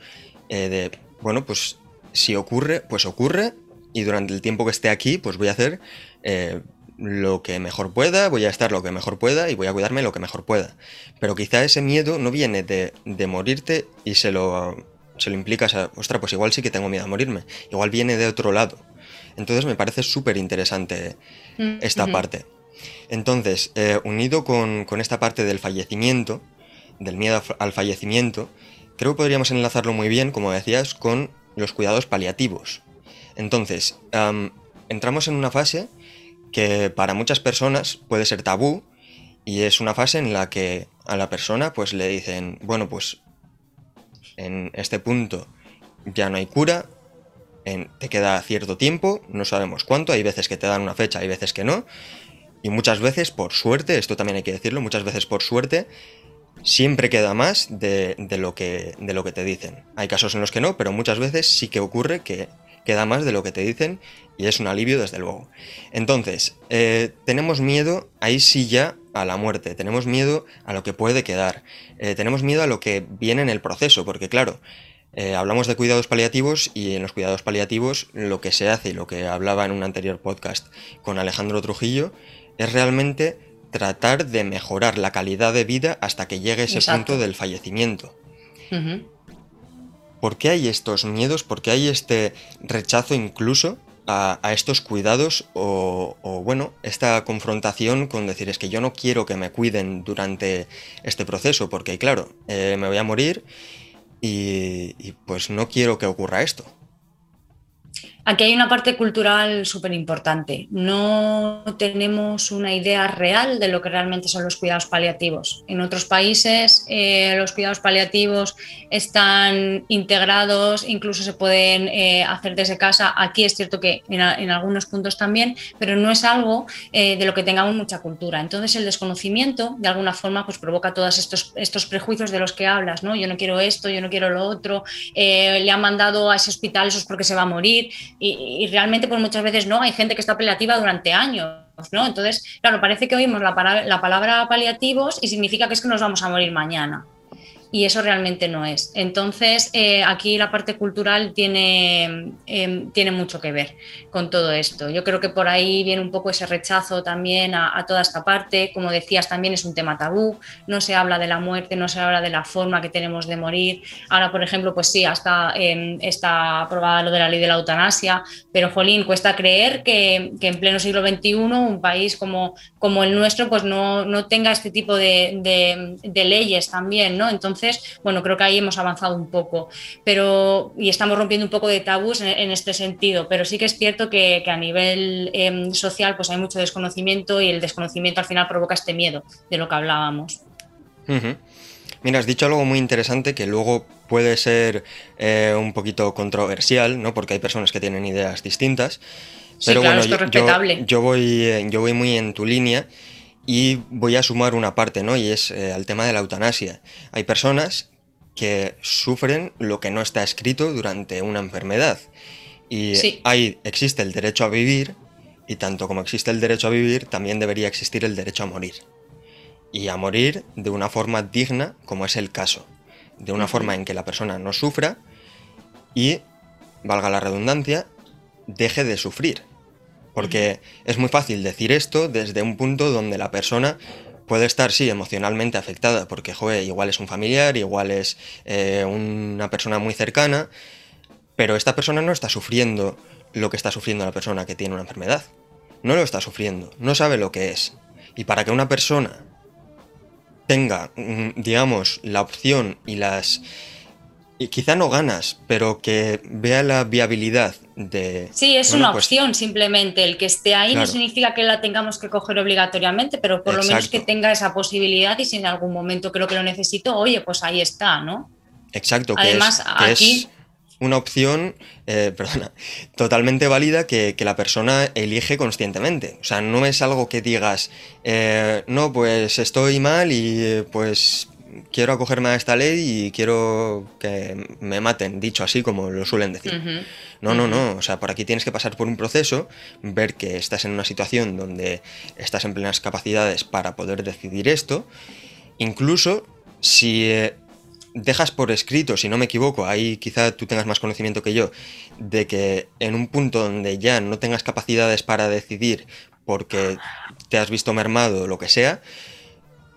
eh, de, bueno, pues si ocurre, pues ocurre, y durante el tiempo que esté aquí, pues voy a hacer eh, lo que mejor pueda, voy a estar lo que mejor pueda y voy a cuidarme lo que mejor pueda. Pero quizá ese miedo no viene de, morirte y se lo, se lo implicas a, ostras, pues igual sí que tengo miedo a morirme, igual viene de otro lado. Entonces me parece súper interesante esta parte. Entonces, eh, unido con, esta parte del fallecimiento, del miedo al fallecimiento, creo que podríamos enlazarlo muy bien, como decías, con los cuidados paliativos. Entonces, entramos en una fase que para muchas personas puede ser tabú y es una fase en la que a la persona pues le dicen, bueno, pues en este punto ya no hay cura, te queda cierto tiempo, no sabemos cuánto, hay veces que te dan una fecha, hay veces que no, y muchas veces, por suerte, esto también hay que decirlo, muchas veces por suerte, siempre queda más de, lo, que, de lo que te dicen. Hay casos en los que no, pero muchas veces sí que ocurre que queda más de lo que te dicen y es un alivio desde luego. Entonces, eh, tenemos miedo, ahí sí ya, a la muerte, tenemos miedo a lo que puede quedar, eh, tenemos miedo a lo que viene en el proceso, porque claro, eh, hablamos de cuidados paliativos y en los cuidados paliativos lo que se hace y lo que hablaba en un anterior podcast con Alejandro Trujillo es realmente tratar de mejorar la calidad de vida hasta que llegue ese punto del fallecimiento. ¿Por qué hay estos miedos? ¿Por qué hay este rechazo incluso a, estos cuidados o, bueno, esta confrontación con decir es que yo no quiero que me cuiden durante este proceso porque claro, eh, me voy a morir y pues no quiero que ocurra esto. Aquí hay una parte cultural súper importante. No tenemos una idea real de lo que realmente son los cuidados paliativos. En otros países eh, los cuidados paliativos están integrados, incluso se pueden eh, hacer desde casa. Aquí es cierto que en, algunos puntos también, pero no es algo eh, de lo que tengamos mucha cultura. Entonces el desconocimiento, de alguna forma, pues provoca todos estos, estos prejuicios de los que hablas. ¿no? Yo no quiero esto, yo no quiero lo otro. le han mandado a ese hospital, eso es porque se va a morir y, realmente pues muchas veces no, hay gente que está paliativa durante años, ¿no? Entonces, claro, parece que oímos la, la palabra paliativos y significa que es que nos vamos a morir mañana y eso realmente no es. Entonces, eh, aquí la parte cultural tiene, em, tiene mucho que ver con todo esto. Yo creo que por ahí viene un poco ese rechazo también a, toda esta parte. Como decías, también es un tema tabú. No se habla de la muerte, no se habla de la forma que tenemos de morir. Ahora, por ejemplo, pues sí, hasta em, está aprobada lo de la ley de la eutanasia, pero, jolín, cuesta creer que, en pleno siglo XXI un país como, como el nuestro pues no, no tenga este tipo de, de leyes también, ¿no? Entonces, bueno, creo que ahí hemos avanzado un poco, pero y estamos rompiendo un poco de tabús en, este sentido, pero sí que es cierto que, a nivel em, social pues hay mucho desconocimiento y el desconocimiento al final provoca este miedo de lo que hablábamos. Mira, has dicho algo muy interesante que luego puede ser eh, un poquito controversial, ¿no? Porque hay personas que tienen ideas distintas. Pero bueno, yo, voy, eh, yo voy muy en tu línea y voy a sumar una parte, ¿no? Y es eh, el tema de la eutanasia. Hay personas que sufren lo que no está escrito durante una enfermedad. Y ahí existe el derecho a vivir, y tanto como existe el derecho a vivir, también debería existir el derecho a morir. Y a morir de una forma digna, como es el caso. De una forma en que la persona no sufra y, valga la redundancia, deje de sufrir. Porque es muy fácil decir esto desde un punto donde la persona puede estar, sí, emocionalmente afectada, porque, joder, igual es un familiar, igual es eh, una persona muy cercana, pero esta persona no está sufriendo lo que está sufriendo la persona que tiene una enfermedad. No lo está sufriendo, no sabe lo que es. Y para que una persona tenga, mm, digamos, la opción y las y quizá no ganas, pero que vea la viabilidad de... Sí, es una pues opción simplemente. El que esté ahí no significa que la tengamos que coger obligatoriamente, pero por lo menos que tenga esa posibilidad y si en algún momento creo que lo necesito, oye, pues ahí está, ¿no? Exacto, que, Además, es, aquí... una opción, eh, [LAUGHS] perdona, totalmente válida que, la persona elige conscientemente. O sea, no es algo que digas, eh, no, pues estoy mal y pues quiero acogerme a esta ley y quiero que me maten, dicho así como lo suelen decir. No, no, no, o sea, por aquí tienes que pasar por un proceso, ver que estás en una situación donde estás en plenas capacidades para poder decidir esto, incluso si eh, dejas por escrito, si no me equivoco, ahí quizá tú tengas más conocimiento que yo, de que en un punto donde ya no tengas capacidades para decidir porque te has visto mermado o lo que sea,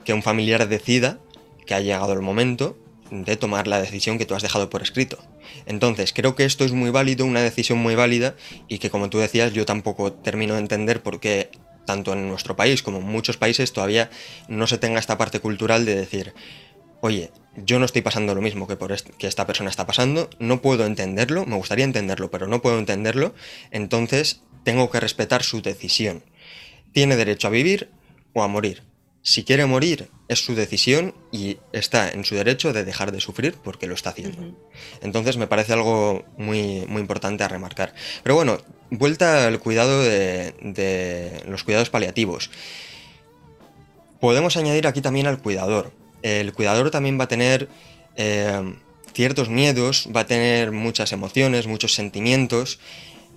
que un familiar decida que ha llegado el momento de tomar la decisión que tú has dejado por escrito. Entonces, creo que esto es muy válido, una decisión muy válida y que como tú decías, yo tampoco termino de entender por qué tanto en nuestro país como en muchos países todavía no se tenga esta parte cultural de decir, oye, yo no estoy pasando lo mismo que, por que esta persona está pasando, no puedo entenderlo, me gustaría entenderlo, pero no puedo entenderlo, entonces tengo que respetar su decisión. Tiene derecho a vivir o a morir. Si quiere morir, es su decisión y está en su derecho de dejar de sufrir porque lo está haciendo. Entonces me parece algo muy, muy importante a remarcar. Pero bueno, vuelta al cuidado de, los cuidados paliativos. Podemos añadir aquí también al cuidador. El cuidador también va a tener eh, ciertos miedos, va a tener muchas emociones, muchos sentimientos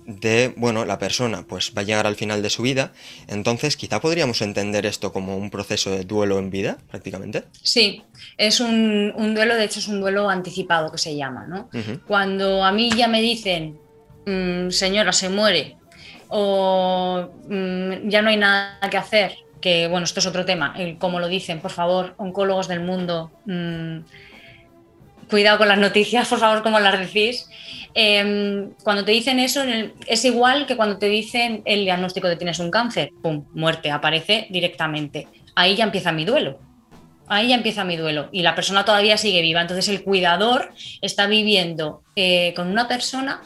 de, bueno, la persona pues va a llegar al final de su vida, entonces quizá podríamos entender esto como un proceso de duelo en vida, prácticamente. Sí, es un, duelo, de hecho es un duelo anticipado que se llama, ¿no? Cuando a mí ya me dicen, mm, señora, se muere, o mm, ya no hay nada que hacer, que bueno, esto es otro tema, el cómo lo dicen, por favor, oncólogos del mundo. Mm, cuidado con las noticias, por favor, como las decís. Em, cuando te dicen eso, es igual que cuando te dicen el diagnóstico de tienes un cáncer, ¡pum! Muerte, aparece directamente. Ahí ya empieza mi duelo. Ahí ya empieza mi duelo. Y la persona todavía sigue viva. Entonces el cuidador está viviendo eh, con una persona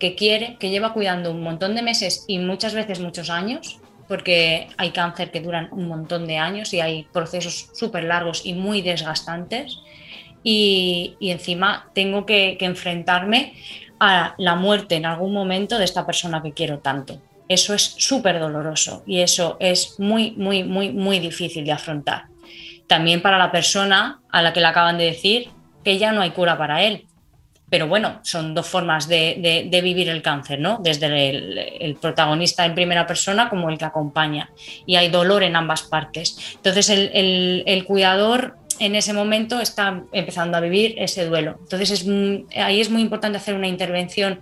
que quiere, que lleva cuidando un montón de meses y muchas veces muchos años, porque hay cáncer que duran un montón de años y hay procesos súper largos y muy desgastantes y, encima tengo que, enfrentarme a la muerte en algún momento de esta persona que quiero tanto. Eso es súper doloroso y eso es muy, muy, muy, muy difícil de afrontar. También para la persona a la que le acaban de decir que ya no hay cura para él. Pero bueno, son dos formas de, vivir el cáncer, ¿no? Desde el, protagonista en primera persona como el que acompaña. Y hay dolor en ambas partes. Entonces el, cuidador en ese momento está empezando a vivir ese duelo. Entonces es, ahí es muy importante hacer una intervención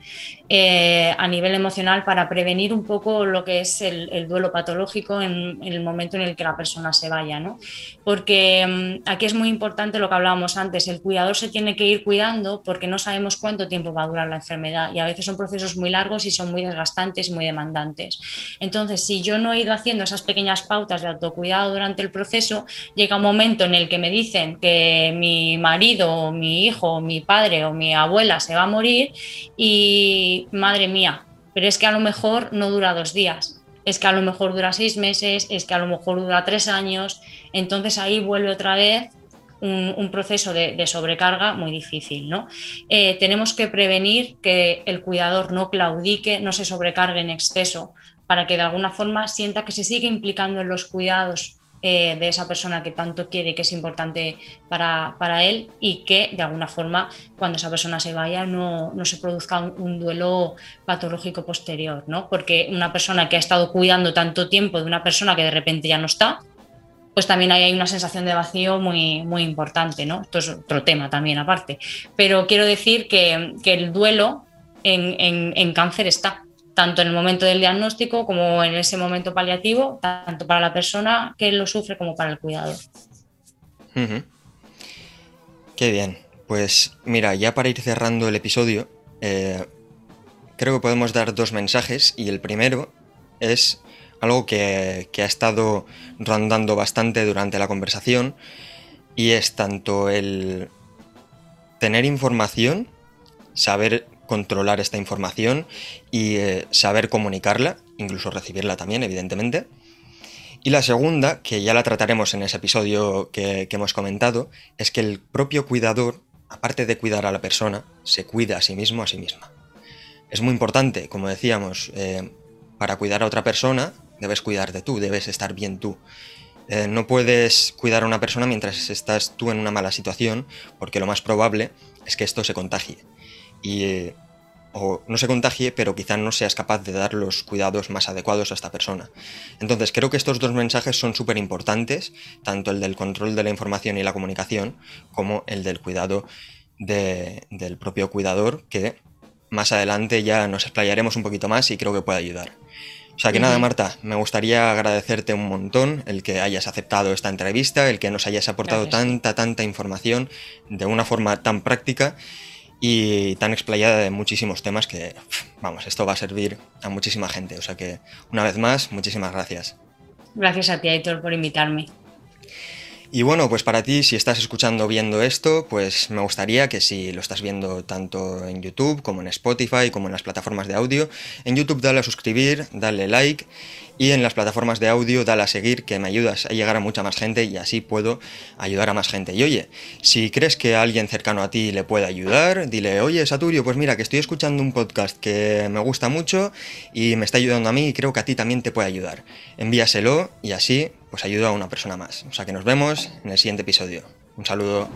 eh, a nivel emocional para prevenir un poco lo que es el, duelo patológico en, el momento en el que la persona se vaya. ¿no? Porque mm, aquí es muy importante lo que hablábamos antes, el cuidador se tiene que ir cuidando porque no sabemos cuánto tiempo va a durar la enfermedad y a veces son procesos muy largos y son muy desgastantes, muy demandantes. Entonces, si yo no he ido haciendo esas pequeñas pautas de autocuidado durante el proceso, llega un momento en el que me dicen que mi marido, o mi hijo, o mi padre o mi abuela se va a morir y madre mía, pero es que a lo mejor no dura dos días, es que a lo mejor dura seis meses, es que a lo mejor dura tres años, entonces ahí vuelve otra vez un, proceso de, sobrecarga muy difícil. ¿no? Eh, tenemos que prevenir que el cuidador no claudique, no se sobrecargue en exceso, para que de alguna forma sienta que se sigue implicando en los cuidados eh, de esa persona que tanto quiere que es importante para, para, él y que de alguna forma cuando esa persona se vaya no, no se produzca un, duelo patológico posterior, ¿no? Porque una persona que ha estado cuidando tanto tiempo de una persona que de repente ya no está, pues también hay una sensación de vacío muy, muy importante, ¿no? Esto es otro tema también aparte. Pero quiero decir que, que el duelo en, en, en cáncer está tanto en el momento del diagnóstico como en ese momento paliativo, tanto para la persona que lo sufre como para el cuidador. Qué bien. Pues mira, ya para ir cerrando el episodio, eh, creo que podemos dar dos mensajes y el primero es algo que, que ha estado rondando bastante durante la conversación y es tanto el tener información, saber controlar esta información y eh, saber comunicarla, incluso recibirla también, evidentemente. Y la segunda, que ya la trataremos en ese episodio que, hemos comentado, es que el propio cuidador, aparte de cuidar a la persona, se cuida a sí mismo, a sí misma. Es muy importante, como decíamos, eh, para cuidar a otra persona, debes cuidarte tú, debes estar bien tú. Eh, no puedes cuidar a una persona mientras estás tú en una mala situación, porque lo más probable es que esto se contagie y o no se contagie, pero quizá no seas capaz de dar los cuidados más adecuados a esta persona. Entonces, creo que estos dos mensajes son súper importantes, tanto el del control de la información y la comunicación, como el del cuidado del propio cuidador, que más adelante ya nos explayaremos un poquito más y creo que puede ayudar. O sea que nada, Marta, me gustaría agradecerte un montón el que hayas aceptado esta entrevista, el que nos hayas aportado tanta, tanta información de una forma tan práctica y tan explayada de muchísimos temas que, vamos, esto va a servir a muchísima gente. O sea que, una vez más, muchísimas gracias. Gracias a ti, Aitor, por invitarme. Y bueno, pues para ti, si estás escuchando viendo esto, pues me gustaría que si lo estás viendo tanto en YouTube como en Spotify, como en las plataformas de audio, en YouTube dale a suscribir, dale like y en las plataformas de audio dale a seguir, que me ayudas a llegar a mucha más gente y así puedo ayudar a más gente. Y oye, si crees que alguien cercano a ti le puede ayudar, dile, oye Saturio, pues mira, que estoy escuchando un podcast que me gusta mucho y me está ayudando a mí y creo que a ti también te puede ayudar. Envíaselo y así pues ayuda a una persona más. O sea que nos vemos en el siguiente episodio. Un saludo.